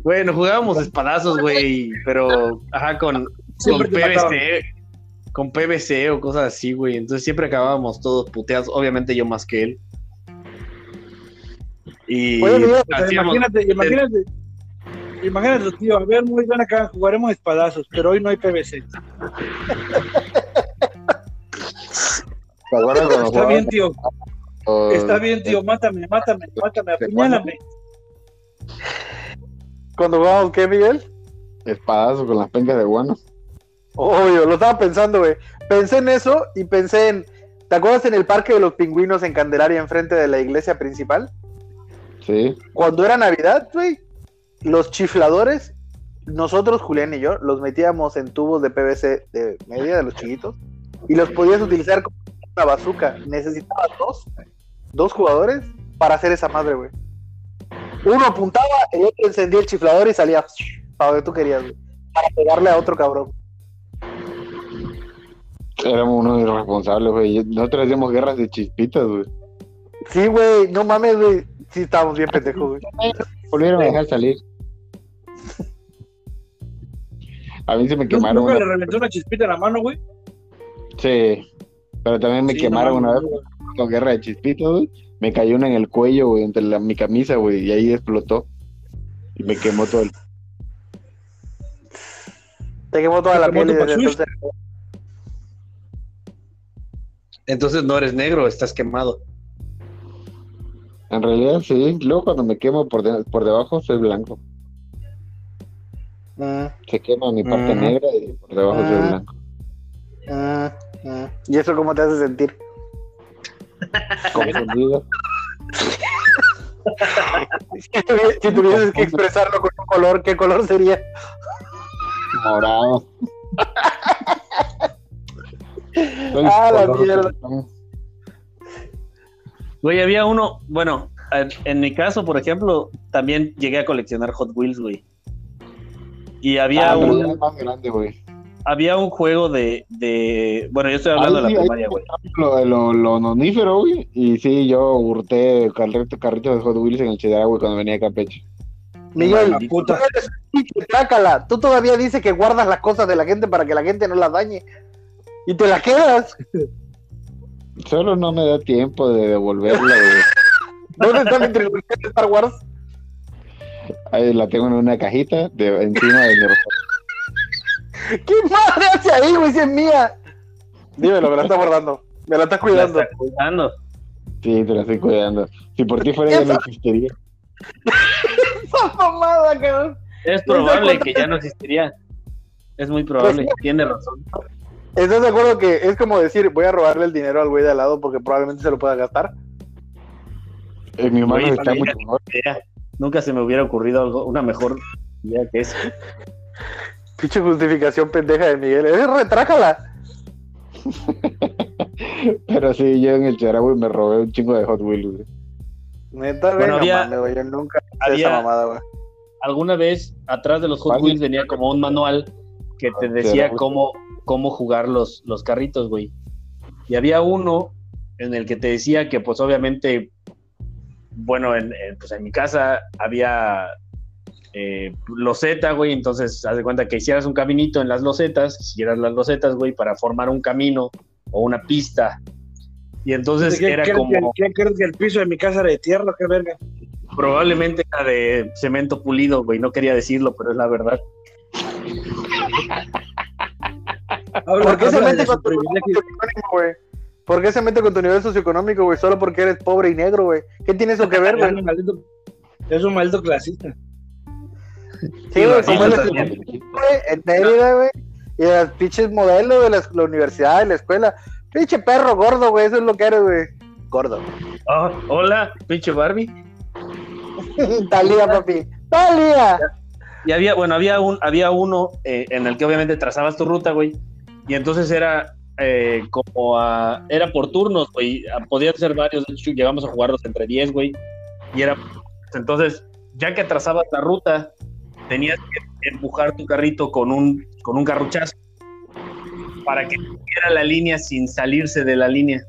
Bueno, jugábamos espadazos, güey, pero ajá, con, con. PVC, con PVC o cosas así, güey. Entonces siempre acabábamos todos puteados, obviamente yo más que él. Y Oye, Miguel, O sea, hacíamos- imagínate, imagínate, imagínate, tío, a ver, muy bien acá, jugaremos espadazos, pero hoy no hay PVC. ¿Te acuerdas cuando Está bien, tío, está bien, tío, mátame, mátame, mátame, apuñálame. Cuando jugamos, ¿qué, Miguel? Espadazo con las pencas de guano. Obvio, lo estaba pensando, güey. Pensé en eso y pensé en. ¿Te acuerdas en el Parque de los Pingüinos en Candelaria, enfrente de la iglesia principal? Sí. Cuando era Navidad, güey, los chifladores, nosotros, Julián y yo, los metíamos en tubos de PVC de media, de los chiquitos, y los podías utilizar como una bazooka. Necesitabas dos, dos jugadores para hacer esa madre, güey. Uno apuntaba, el otro encendía el chiflador y salía para donde tú querías, güey. Para pegarle a otro cabrón. Éramos unos irresponsables, güey. Nosotros hacíamos guerras de chispitas, güey. Sí, güey, no mames, güey. Sí, estábamos bien pendejos, güey. Volvieron a dejar salir. A mí se me ¿Nunca quemaron nunca una... le reventó una chispita en la mano, güey? Sí. Pero también me Sí, quemaron no una vez con guerra de chispitas, güey. Me cayó una en el cuello, güey, entre la- mi camisa, güey, y ahí explotó. Y me quemó todo el... Te quemó toda Te la piel desde entonces. Entonces no eres negro, estás quemado. En realidad, sí. Luego cuando me quemo por, de- por debajo, soy blanco. Mm, Se quema mi parte Ujú. negra y por debajo soy Ah. blanco. ¿Y eso cómo te hace sentir? Confundido. Si tuvi- si tuvieses que expresarlo con un color, ¿qué color sería? Morado. Soy Ah, la mierda. Güey, había uno, bueno, en, en mi caso, por ejemplo, también llegué a coleccionar Hot Wheels, güey. Y había Ah, pero un ya es más grande, güey. Había un juego de, de bueno, yo estoy hablando Ahí de la primaria, güey. Lo, lo, lo nonífero, güey. Y sí, yo hurté carrito, carritos de Hot Wheels en el güey, cuando venía a Campeche. Miguel, Maldito. tú Puta. trácala. Todavía dices que guardas las cosas de la gente para que la gente no las dañe. Y te las quedas. Solo no me da tiempo de devolverla, güey. ¿Dónde está mi trilogía de Star Wars? Ahí la tengo en una cajita de, encima de mi. ¿Qué madre hace ahí, güey? Si es mía. Dímelo, me la está guardando. Me la estás La cuidando. está cuidando. Sí, te la estoy cuidando. Si por ti fuera, ya no existiría. Esa mamada, cabrón. Es probable que ya no existiría. Es muy probable, Pues tiene razón. ¿Estás de acuerdo que es como decir, voy a robarle el dinero al güey de al lado porque probablemente se lo pueda gastar? En mi mano está mucho mejor. Nunca se me hubiera ocurrido algo, una mejor idea que eso. Pinche justificación pendeja de Miguel. Es retrácala. Pero sí, yo en el güey, me robé un chingo de Hot Wheels, güey. Neta, güey, Bueno, no había- mames, güey. Yo nunca hice había- esa mamada, güey. Alguna vez atrás de los Hot. Wheels venía como un manual que te Ah, decía cómo, cómo jugar los, los carritos, güey. Y había uno en el que te decía que, pues, obviamente, bueno, en, en, pues, en mi casa había eh, loseta, güey, entonces haz de cuenta que hicieras un caminito en las losetas, hicieras las losetas, güey, para formar un camino o una pista. Y entonces ¿Qué, era qué- como, qué- qué crees que el piso de mi casa era de tierra? ¿Qué verga? probablemente era de cemento pulido, güey, no quería decirlo, pero es la verdad. Habla, ¿Por qué se mete con tu nivel privilegio. socioeconómico, güey? ¿Por qué se mete con tu nivel socioeconómico, güey? Solo porque eres pobre y negro, güey. ¿Qué tiene eso que ver, Es güey? es un maldito clasista. Sí, güey, como es en Mérida, güey. Y las pinches modelos de la, la universidad, de la escuela. Pinche perro gordo, güey. Eso es lo que eres, güey. Gordo. Oh, hola, pinche Barbie. Talía, papi. Talía. Y había, bueno, había un, había uno eh, en el que obviamente trazabas tu ruta, güey. Y entonces era eh, como a, era por turnos, güey. Podían ser varios, de hecho, llegamos a jugarlos entre 10, güey. Y era, entonces, ya que trazabas la ruta, tenías que empujar tu carrito con un, con un carruchazo para que tuviera la línea sin salirse de la línea.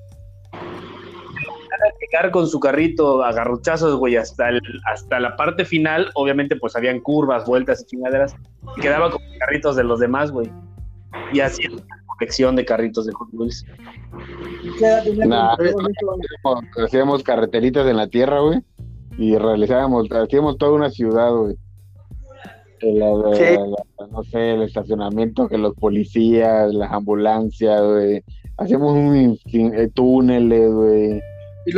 Llegar con su carrito a garruchazos, güey, hasta, el, hasta la parte final, obviamente, pues habían curvas, vueltas y chingaderas, y quedaba con los carritos de los demás, güey. Y así una colección de carritos de Hot Wheels. Nah, hacíamos carreteritas en la tierra, güey, y realizábamos, hacíamos toda una ciudad, güey. Sí. no sé, el estacionamiento, que los policías, las ambulancias, güey. Hacíamos un sin- eh, túneles, güey. Y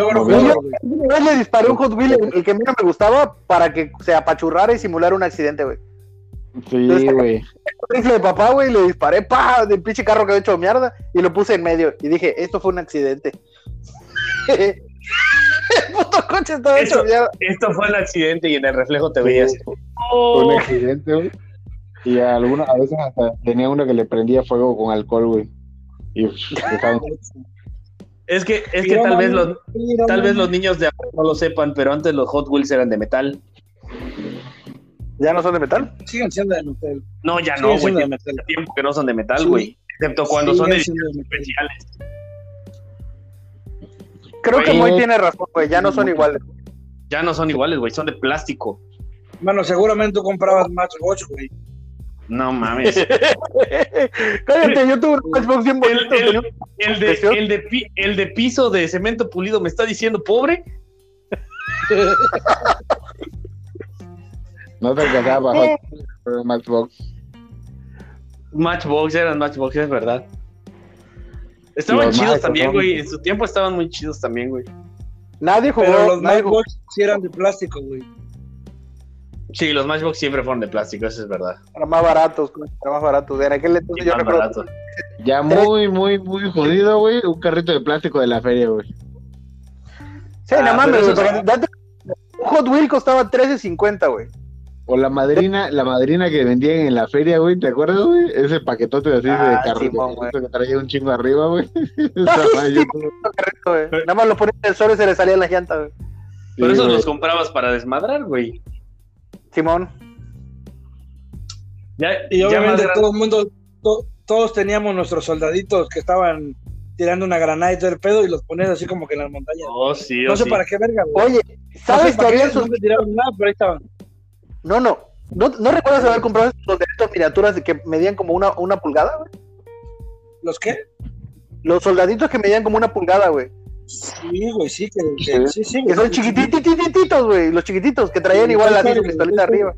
una vez le disparé un Hot Wheel, el, el que menos me gustaba, para que se apachurrara y simulara un accidente, güey. Sí, güey. Un rifle de papá, güey, le disparé, pa, del pinche carro que había hecho mierda, y lo puse en medio. Y dije, esto fue un accidente. el puto coche estaba Eso- hecho mierda. Esto fue un accidente y en el reflejo te veías. Fue un accidente, güey. Y a, alguna, a veces hasta tenía uno que le prendía fuego con alcohol, güey. Y estaban- Es que, es que tal vez los, tal vez los niños de ahora no lo sepan, pero antes los Hot Wheels eran de metal. ¿Ya no son de metal? Siguen siendo de metal. No, ya Siguen no, güey. tiempo que no son de metal, Sí. güey. Excepto cuando son ediciones especiales. Creo que. Moy tiene razón, güey, ya no son iguales. Ya no son iguales, güey. Son de plástico. Bueno, seguramente tú comprabas Matchbox, güey. No mames. Cállate, yo tuve un Xbox bien El, bonito. el- el de, el, de, pi- el de piso de cemento pulido me está diciendo pobre. no te alcanzaba Wheels, Matchbox. Matchbox eran Matchbox, es verdad. Estaban Los chidos también, güey. En su tiempo estaban muy chidos también, güey. Nadie jugó. Pero los Matchbox sí eran de plástico, güey. Sí, los Matchbox siempre fueron de plástico, eso es verdad. eran más baratos, güey, eran más baratos. En aquel entonces yo Más recuerdo. barato. Ya muy, muy, muy jodido, güey. Un carrito de plástico de la feria, güey. Sí, Ah, no mames, pero güey, Hot Wheel costaba 13.50, güey. O la madrina, la madrina que vendían en la feria, güey, ¿te acuerdas, güey? Ese paquetote así Ah, de Simón, güey. que traía un chingo arriba, güey. Ay, sí, güey. Nada más lo ponía en el sol y se le salían las llantas, güey. Pero Sí, esos güey. los comprabas para desmadrar, güey. Simón. Ya, Y ya obviamente grande- todo el mundo, to- todos teníamos nuestros soldaditos que estaban tirando una granada y todo el pedo y los ponías así como que en las montañas. Oh, sí, No oh, sé sí. para qué verga, güey. Oye, No ¿sabes sé que había qué, sus... no me tiraron nada, pero ahí estaban. No, no. ¿No, no recuerdas haber comprado esos soldaditos miniaturas de que medían como una, una pulgada, güey? ¿Los qué? Los soldaditos que medían como una pulgada, güey. Sí, güey, sí, que, que- sí, sí, Que son chiquitititos, güey. Los chiquititos que traían Sí, igual la misma sí, pistolita sí. arriba.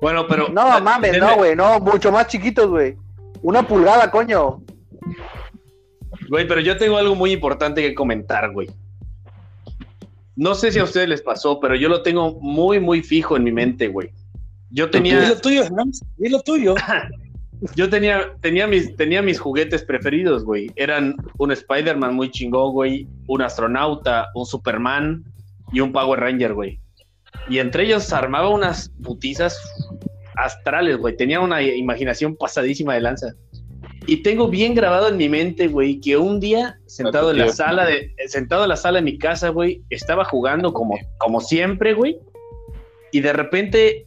Bueno, pero. No, mames, denle- no, güey. No, mucho más chiquitos, güey. Una pulgada, coño. Güey, pero yo tengo algo muy importante que comentar, güey. No sé si a ustedes les pasó, pero yo lo tengo muy, muy fijo en mi mente, güey. Yo tenía, lo tuyo, Hans. Di lo tuyo. yo tenía, tenía mis, tenía mis juguetes preferidos, güey. Eran un Spider-Man muy chingón, güey, un astronauta, un Superman y un Power Ranger, güey. Y entre ellos armaba unas putizas astrales, güey. Tenía una imaginación pasadísima de lanza. Y tengo bien grabado en mi mente, güey, que un día, sentado en la sala de, sentado en la sala de mi casa, güey, estaba jugando como, como siempre, güey. Y de repente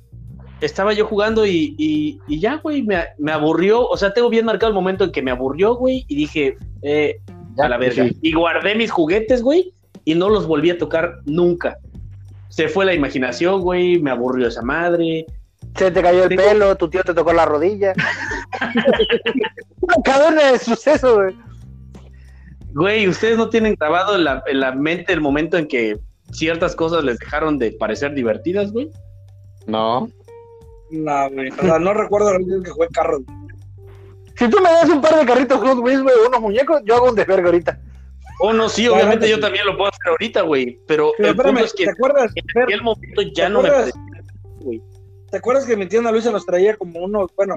estaba yo jugando y, y- y ya, güey, me, me aburrió. O sea, tengo bien marcado el momento en que me aburrió, güey, y dije, eh, a la verga. Sí. Y guardé mis juguetes, güey, y no los volví a tocar nunca. Se fue la imaginación, güey, me aburrió esa madre. Se te cayó el Tengo- pelo, tu tío te tocó la rodilla. Cadena de sucesos, güey. Güey, ustedes no tienen grabado en la, en la mente el momento en que ciertas cosas les dejaron de parecer divertidas, güey. No. No, güey. O sea, no recuerdo la vez que jugué carros. Si tú me das un par de carritos Hot Wheels, güey, unos muñecos, yo hago un desvergue ahorita. Oh, no, sí, obviamente yo sí. también lo puedo hacer ahorita, güey. Pero, Pero el punto espérame, es que ¿te acuerdas? en aquel momento ya ¿Te no me acuerdas? parecía. ¿Te acuerdas que mi tía Ana Luisa nos traía como uno, bueno,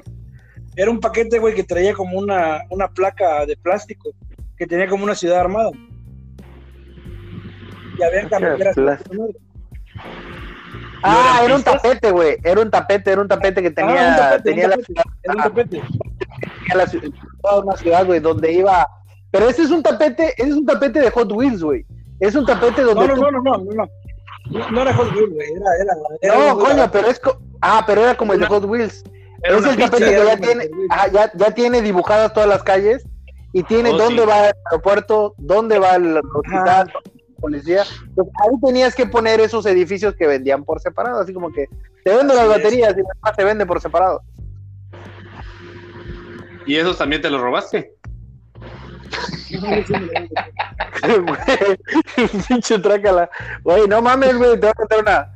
era un paquete, güey, que traía como una, una placa de plástico que tenía como una ciudad armada? Y había carreteras. Ah, era un tapete, güey. Era un tapete, era un tapete que tenía, Ah, un tapete, tenía un la ciudad, era un ah, tapete. tenía la ciudad- toda una ciudad, güey, donde iba. Pero ese es un tapete, ese es un tapete de Hot Wheels, güey. Es un tapete donde No, no, tú- no, no, no, no, no. Era Hot Wheels, güey. Era, era, era No, coño, pero es co- ah, pero era como el de Hot Wheels. Era es el pizza, tapete que ya tiene, ah, ya, ya tiene dibujadas todas las calles y tiene Oh, dónde sí. va el aeropuerto, dónde va el hospital, la policía. Pues ahí tenías que poner esos edificios que vendían por separado, así como que te vendo las Así es. baterías y demás se vende por separado. ¿Y esos también te los robaste? Pinche trácala. Güey, no mames, güey, te voy a contar una.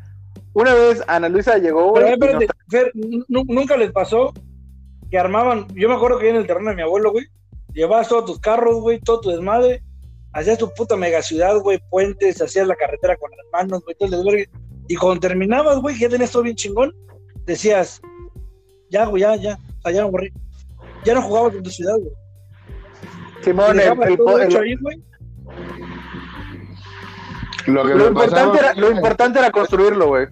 Una vez Ana Luisa llegó, Pero güey. espérate, nos- Fer, nu- nunca les pasó que armaban, yo me acuerdo que en el terreno de mi abuelo, güey, llevabas todos tus carros, güey, todo tu desmadre, hacías tu puta mega ciudad, güey, puentes, hacías la carretera con las manos, güey, todo el desvergue. Y cuando terminabas, güey, que ya tenías todo bien chingón, decías, ya, güey, ya, ya, o sea, ya me aburrí. Ya no jugabas en tu ciudad, güey. Simón, el- el- todo el- hecho ahí, güey. Lo que lo, me importante pasaba era, lo importante era construirlo, güey.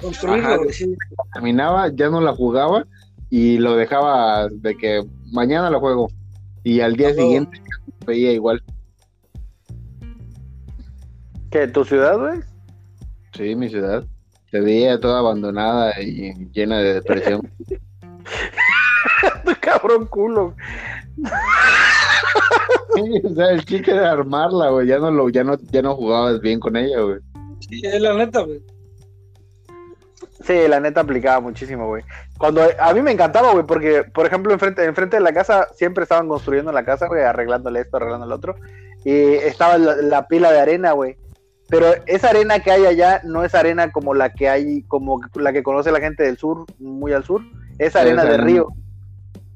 Construirlo, Ajá. güey, sí. terminaba, ya no la jugaba y lo dejaba de que mañana lo juego. Y al día no. siguiente veía igual. ¿Qué? ¿Tu ciudad, güey? Sí, mi ciudad. Se veía toda abandonada y llena de depresión. Cabrón culo. Sí, o sea, el chiste era armarla, güey. Ya no lo, ya no, ya no jugabas bien con ella, güey. Sí, es la neta, güey. Sí, la neta aplicaba muchísimo, güey. Cuando a mí me encantaba, güey, porque, por ejemplo, enfrente, enfrente de la casa siempre estaban construyendo la casa, güey, arreglándole esto, arreglándole lo otro. Y estaba la, la pila de arena, güey. Pero esa arena que hay allá no es arena como la que hay, como la que conoce la gente del sur, muy al sur. Es arena de arena. río.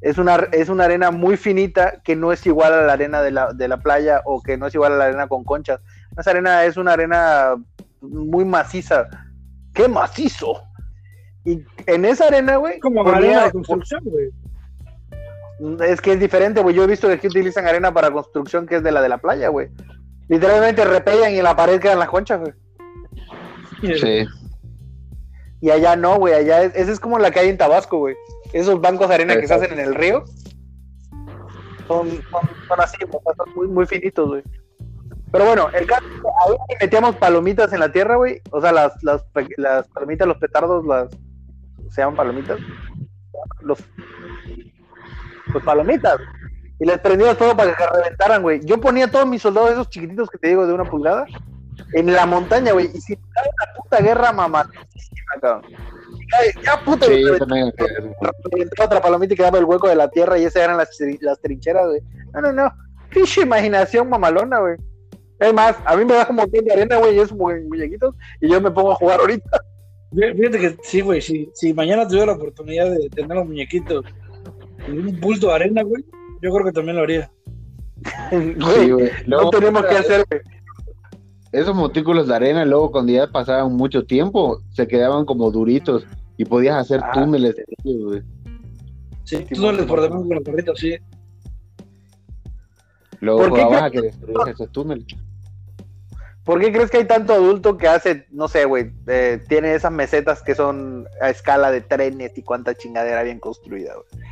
Es una, es una arena muy finita que no es igual a la arena de la, de la playa o que no es igual a la arena con conchas. Esa arena es una arena muy maciza. ¡Qué macizo! Y en esa arena, güey, Como ponía- arena de construcción, güey. es que es diferente, güey. Yo he visto que aquí utilizan arena para construcción que es de la de la playa, güey. Literalmente repellan y en la pared quedan las conchas, güey. Sí. Y allá no, güey. Allá es, esa es como la que hay en Tabasco, güey. Esos bancos de arena que se hacen en el río son, son, son así, güey, son muy, muy finitos, güey. Pero bueno, el caso, ahí metíamos palomitas en la tierra, güey. O sea, las, las, las palomitas, los petardos, las. ¿Se llaman palomitas? Los. Pues palomitas. Y les prendías todo para que reventaran, güey. Yo ponía todos mis soldados, esos chiquititos que te digo de una pulgada, en la montaña, güey. Y si cae una puta guerra mamadísima, cabrón. Ya, puta, Sí, reventaba otra palomita y quedaba el hueco de la tierra y esas eran las, las trincheras, güey. No, no, no. Pinche imaginación mamalona, güey. Es más, a mí me da como montón de arena, güey, y esos mu- muñequitos, y yo me pongo a jugar ahorita. Fíjate que sí, güey, si, si mañana tuviera la oportunidad de tener los muñequitos en un bulto de arena, güey, yo creo que también lo haría. Güey, Sí, güey. no Luego, tenemos que hacer, güey. esos montículos de arena, luego cuando ya pasaban mucho tiempo, se quedaban como duritos y podías hacer Ah. túneles de ellos, güey. Sí, Sí, tú no les bueno. por debajo con los perritos, sí. Luego ¿Por qué jugabas a que destruyes esos túneles. ¿Por qué crees que hay tanto adulto que hace, no sé, güey, eh, tiene esas mesetas que son a escala de trenes y cuánta chingadera bien construida, güey?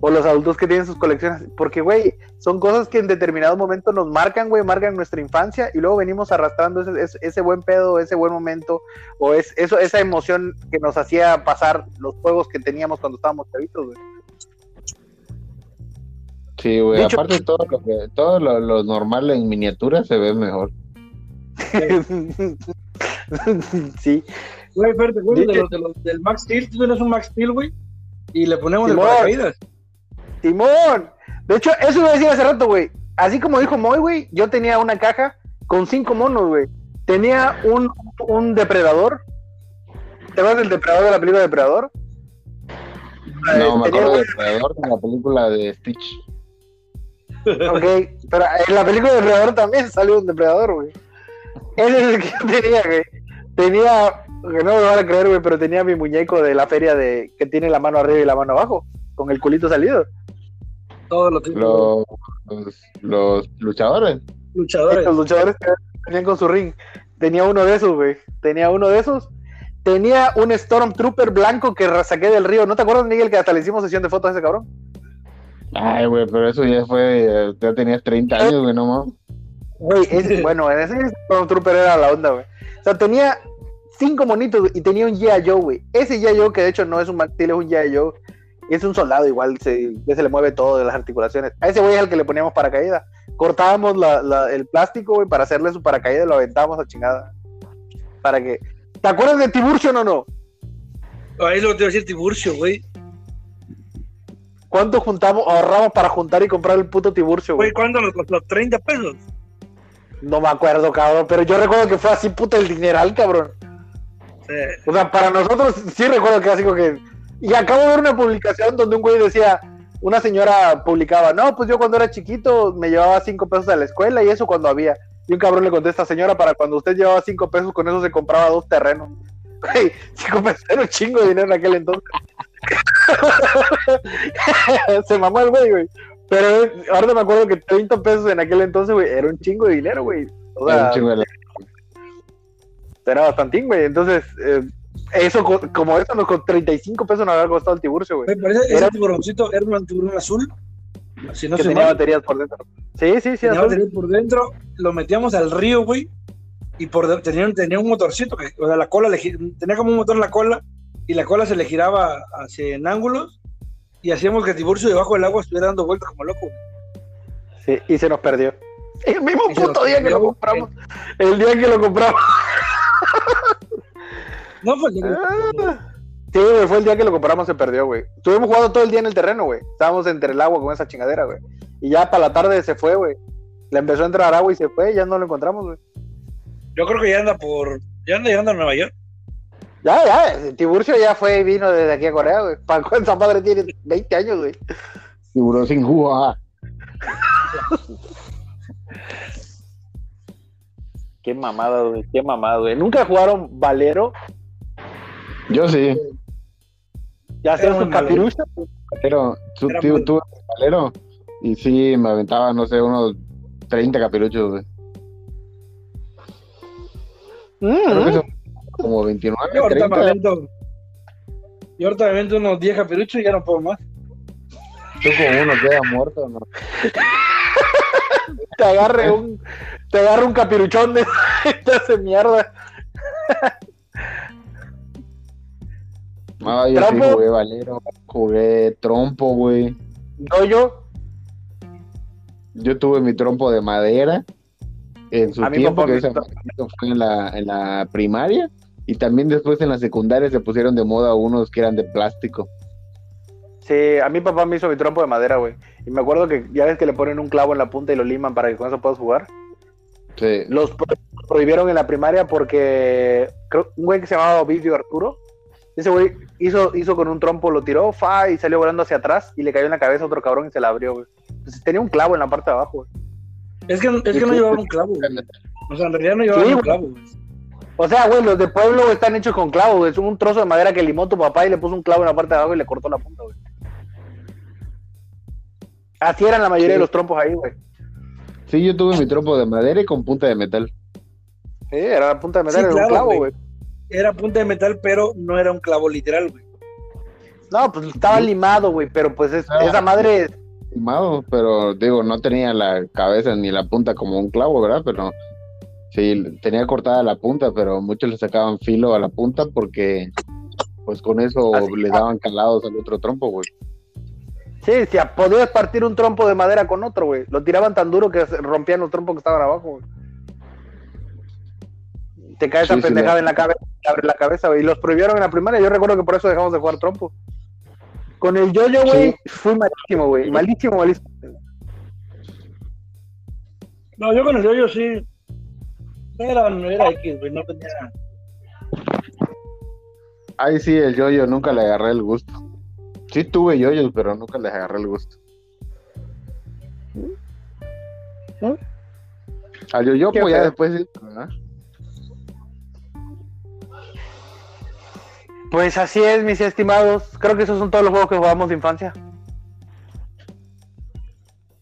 O los adultos que tienen sus colecciones, porque, güey, son cosas que en determinado momento nos marcan, güey, marcan nuestra infancia y luego venimos arrastrando ese, ese, ese buen pedo, ese buen momento, o es, eso, esa emoción que nos hacía pasar los juegos que teníamos cuando estábamos chavitos, güey. Sí, güey. Aparte, todo lo, que, todo lo, lo normal en miniatura se ve mejor. sí. Güey, Fer, ¿te acuerdas de los, de los- del Max Steel? Tú tienes un Max Steel, güey, y le ponemos el Simón. paracaídas. Timón. De hecho, eso iba a decir hace rato, güey. Así como dijo Moy, güey, yo tenía una caja con cinco monos, güey. Tenía un, un depredador. ¿Te acuerdas del depredador de la película Depredador? No, me tenía, acuerdo del Predador de la película de Stitch. Ok, pero en la película de Depredador también salió un depredador, güey. Ese es el que yo tenía, güey. Tenía, que no me van a creer, güey, pero tenía mi muñeco de la feria de que tiene la mano arriba y la mano abajo, con el culito salido. Todos los Los, los, los luchadores. luchadores. Los luchadores que venían con su ring. Tenía uno de esos, güey. Tenía uno de esos. tenía un Stormtrooper blanco que saqué del río. ¿No te acuerdas, Miguel, que hasta le hicimos sesión de fotos a ese cabrón? Ay, güey, pero eso ya fue, ya tenías 30 años, güey, no mames. Güey, ese, bueno, ese Stormtrooper era la onda, güey. O sea, tenía cinco monitos y tenía un G.I. Joe, güey. Ese G.I. Joe, que de hecho no es un martillo, es un G.I. Joe, y es un soldado igual, se, se le mueve todo de las articulaciones. A ese güey es al que le poníamos paracaídas. Cortábamos la, la, el plástico, güey, para hacerle su paracaídas y lo aventábamos a chingada. Para que... ¿Te acuerdas de Tiburcio o no? Ahí lo que te iba a decir Tiburcio, güey. ¿Cuánto juntamos, ahorramos para juntar y comprar el puto Tiburcio, güey? Güey, ¿cuándo los, los, los 30 pesos? No me acuerdo, cabrón, pero yo recuerdo que fue así, puta, el dineral, cabrón. Sí. O sea, para nosotros sí recuerdo que así como que... Y acabo de ver una publicación donde un güey decía, una señora publicaba, no, pues yo cuando era chiquito me llevaba cinco pesos a la escuela y eso cuando había. Y un cabrón le contesta, señora, para cuando usted llevaba cinco pesos, con eso se compraba dos terrenos. Güey, cinco pesos era un chingo de dinero en aquel entonces. se mamó el güey, güey. Pero ahora me acuerdo que 30 pesos en aquel entonces, güey, era un chingo de dinero, güey. O sea, Era un chingo de la- era bastantín, güey. Entonces, eh, eso, co- como eso, nos con 35 pesos nos había costado el tiburcio, güey. Pero ese, ese Era- tiburoncito era un tiburón azul. Si no que se tenía mal, baterías por dentro. Sí, sí, sí. tenía azul. batería por dentro, lo metíamos al río, güey. Y por tenía, tenía un motorcito, que, o sea, la cola le tenía como un motor en la cola, y la cola se le giraba hacia en ángulos, y hacíamos que el tiburcio debajo del agua estuviera dando vueltas como loco. Sí, y se nos perdió. El mismo Y puto día que lo compramos. El día que lo compramos. No, pues, Ah. Sí, güey, fue el día que lo compramos, se perdió, güey. Estuvimos jugando todo el día en el terreno, güey. Estábamos entre el agua con esa chingadera, güey. Y ya para la tarde se fue, güey. Le empezó a entrar agua y se fue, ya no lo encontramos, güey. yo creo que ya anda por. Ya anda llegando a Nueva York. Ya, ya, Tiburcio ya fue y vino desde aquí a Corea, güey. Para esa madre tiene 20 años, güey. Tiburón sin jugo, ajá. Qué mamada, güey, qué mamada, güey. ¿Nunca jugaron Valero? Yo sí, Ya sea Era su muy malo. capirucha. pero tu, Era tío, valero y sí me aventaba, no sé, unos 30 capiruchos, güey. Creo que Mm, son como 29, Yo ahorita me 30. avento. Yo ahorita me avento unos 10 capiruchos y ya no puedo más. Tú como uno queda muerto, ¿no? te agarre un, te agarre un capiruchón de te hace mierda. Ah, yo sí Trompo. jugué valero, jugué trompo, güey. Yo, yo, Yo tuve mi trompo de madera en su A tiempo, que me- esa fue en la, en la primaria, y también después en la secundaria se pusieron de moda unos que eran de plástico. Sí, a mi papá me hizo mi trompo de madera, güey. Y me acuerdo que ya ves que le ponen un clavo en la punta y lo liman para que con eso puedas jugar. Sí. Los pro- prohibieron en la primaria porque creo un güey que se llamaba Ovidio Arturo. Ese güey hizo, hizo con un trompo, lo tiró, fa, y salió volando hacia atrás y le cayó en la cabeza a otro cabrón y se la abrió, güey. Entonces, tenía un clavo en la parte de abajo, güey. Es que, es que no llevaba un clavo, güey. O sea, en realidad no llevaba Sí, un clavo, güey. O sea, güey, los de pueblo están hechos con clavos, güey. Es un trozo de madera que limó tu papá y le puso un clavo en la parte de abajo y le cortó la punta, güey. Así eran la mayoría Sí. de los trompos ahí, güey. Sí, yo tuve mi trompo de madera y con punta de metal. Sí, era la punta de madera, Sí, era un clavo, güey. güey. Era punta de metal, pero no era un clavo literal, güey. No, pues estaba limado, güey, pero pues es- Ah. esa madre Limado, pero digo, no tenía la cabeza ni la punta como un clavo, ¿verdad? Pero sí, tenía cortada la punta, pero muchos le sacaban filo a la punta porque pues con eso Así, le daban calados al otro trompo, güey. Sí, si podías partir un trompo de madera con otro, güey. Lo tiraban tan duro que rompían los trompos que estaban abajo, güey. Te cae esa Sí, sí, pendejada en la cabeza, te abre la cabeza, güey. Y los prohibieron en la primaria. Yo recuerdo que por eso dejamos de jugar trompo. Con el yo-yo, güey, fui malísimo, güey. Malísimo, malísimo. No, yo con el yoyo sí. Era, era X, güey, no tenía. Ay, sí, el yoyo, nunca le agarré el gusto. Sí tuve yoyos, pero nunca les agarré el gusto. ¿Mm? Al yoyo, Qué pues ya después, sí, ¿verdad? Pues así es, mis estimados. Creo que esos son todos los juegos que jugamos de infancia.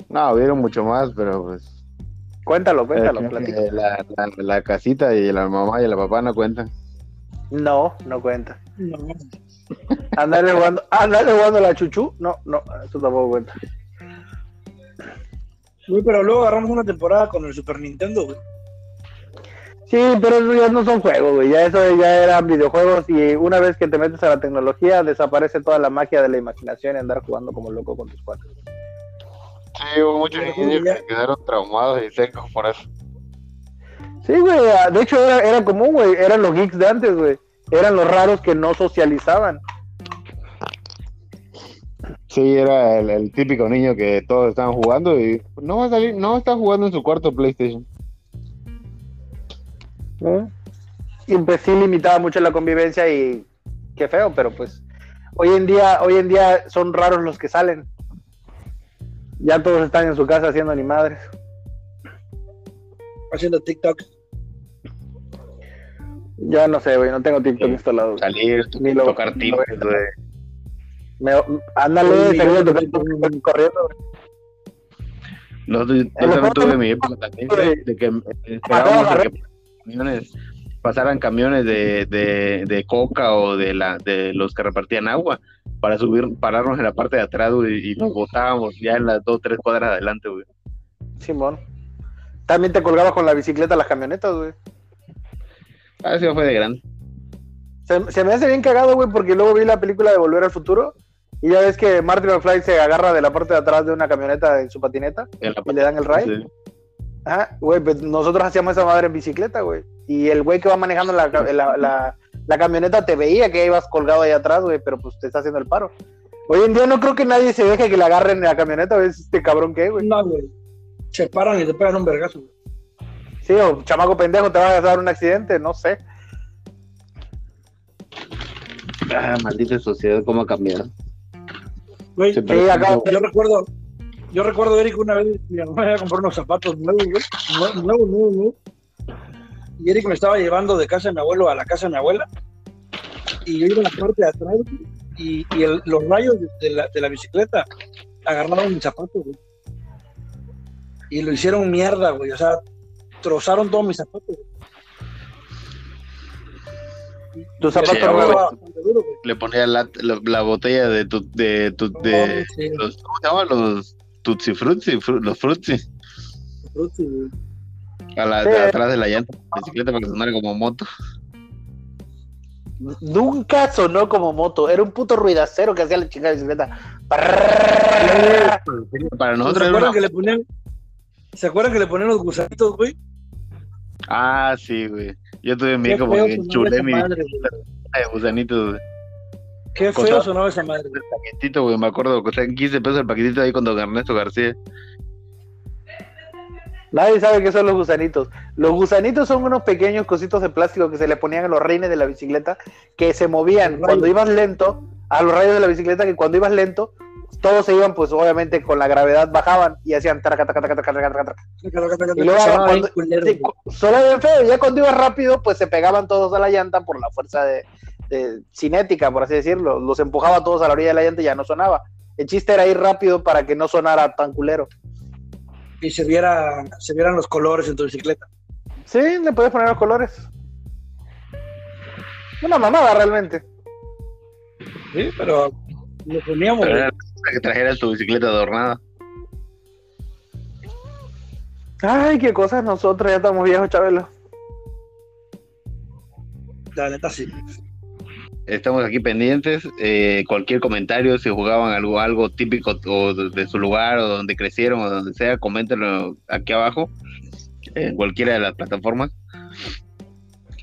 No, hubieron mucho más, pero pues. Cuéntalo, cuéntalo, eh, la, la- la casita y la mamá y la papá no cuentan. No, no cuenta. No. Andarle jugando, andarle jugando la chuchu, no, no, eso tampoco cuenta. Güey, pero luego agarramos una temporada con el Super Nintendo, güey. Sí, pero eso ya no son juegos, güey. Ya eso ya eran videojuegos y una vez que te metes a la tecnología desaparece toda la magia de la imaginación y andar jugando como loco con tus cuates. Sí, hubo muchos niños que quedaron traumados y secos por eso. Sí, güey. De hecho era, era común, güey. Eran los geeks de antes, güey. Eran los raros que no socializaban. Sí, era el, el típico niño que todos estaban jugando y no va a salir, no está jugando en su cuarto PlayStation. ¿no? Y pues sí limitaba mucho la convivencia y qué feo, pero pues hoy en día, hoy en día son raros los que salen. Ya todos están en su casa haciendo ni madres. Haciendo TikTok. Ya no sé, güey, no tengo TikTok Sí. instalado. Salir, Ni lo- tocar güey. Me, ándale, yo que también estoy corriendo. güey. Nosotros- yo también tuve de- mi época también, de- güey, de que eh, esperábamos a que camiones, pasaran camiones de, de, de coca o de la de los que repartían agua para subir, pararnos en la parte de atrás güey, y nos botábamos ya en las dos, tres cuadras adelante, güey. Simón. También te colgabas con la bicicleta a las camionetas, güey. Ah, sí, fue de grande. Se, se me hace bien cagado, güey, porque luego vi la película de Volver al Futuro y ya ves que Martin McFly se agarra de la parte de atrás de una camioneta en su patineta En y le dan el ride. Sí. Ajá, güey, pues nosotros hacíamos esa madre en bicicleta, güey. Y el güey que va manejando la, la- la camioneta te veía que ibas colgado ahí atrás, güey, pero pues te está haciendo el paro. Hoy en día no creo que nadie se deje que le agarren en la camioneta, ¿ves este cabrón que, güey? No, güey. Se paran y te pegan un vergazo, güey. Sí, o chamaco pendejo, te va a dar un accidente, no sé. Ah, maldita sociedad, cómo ha cambiado. Güey, Sí, acá, yo recuerdo, yo recuerdo, Eric, una vez mi mamá iba a comprar unos zapatos nuevos, güey. Nuevos, nuevos, nuevos, nuevos. Y Eric me estaba llevando de casa de mi abuelo a la casa de mi abuela. Y yo iba en la parte de atrás, y, y el- los rayos de, la, de la bicicleta agarraron mi zapato, güey. Y lo hicieron mierda, güey. O sea, trozaron todos mis zapatos. güey. tus Sí, zapatos duro, güey. Le ponía la, la, la botella de tu, de, tu, de Sí, los, ¿cómo se llama? Los Tutsi Frutzi, fru- los Frutzi, frutti, güey. A la, Sí. de atrás de la llanta de la bicicleta para que sonara como moto. Nunca sonó como moto, era un puto ruidacero que hacía la chingada bicicleta. Para ¿Se nosotros era acuerdan una- que le ponían, ¿se acuerdan que le ponían los gusanitos, güey? Ah, sí, güey. Yo tuve mi hijo porque chulé mi madre, de gusanitos, güey. Qué feo sonaba esa madre. güey. paquetito, güey, me acuerdo, costaban 15 pesos el paquetito ahí con don Ernesto García. Nadie sabe qué son los gusanitos. Los gusanitos son unos pequeños cositos de plástico que se le ponían a los reines de la bicicleta que se movían cuando ibas lento, a los rayos de la bicicleta que cuando ibas lento, todos se iban, pues obviamente con la gravedad bajaban y hacían traca, traca, traca, traca, traca, traca. Y luego Sonaba bien cuando- sí, feo. Ya cuando ibas rápido, pues se pegaban todos a la llanta por la fuerza de, de cinética, por así decirlo. Los empujaba todos a la orilla de la llanta y ya no sonaba. El chiste era ir rápido para que no sonara tan culero. Y se, viera, se vieran los colores en tu bicicleta. Sí, le puedes poner los colores. Una mamada realmente. Sí, pero lo poníamos, Pero que trajeras tu bicicleta adornada. Ay, qué cosas nosotros, ya estamos viejos, Chabelo. La neta sí. Estamos aquí pendientes. eh, cualquier comentario, si jugaban algo, típico o de, de su lugar o donde crecieron o donde sea, coméntenlo aquí abajo, en cualquiera de las plataformas.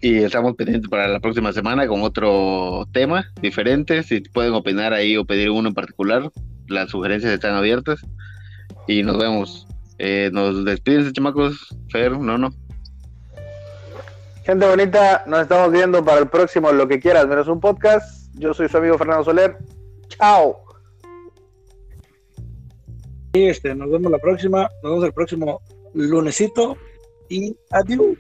Y estamos pendientes para la próxima semana con otro tema diferente. Si pueden opinar ahí o pedir uno en particular, las sugerencias están abiertas. Y nos vemos. Eh, nos despiden, chamacos. Fer, no, no. Gente bonita, nos estamos viendo para el próximo Lo que quieras, menos un podcast. Yo soy su amigo Fernando Soler. Chao. Y este, nos vemos la próxima. Nos vemos el próximo lunesito. Y adiós.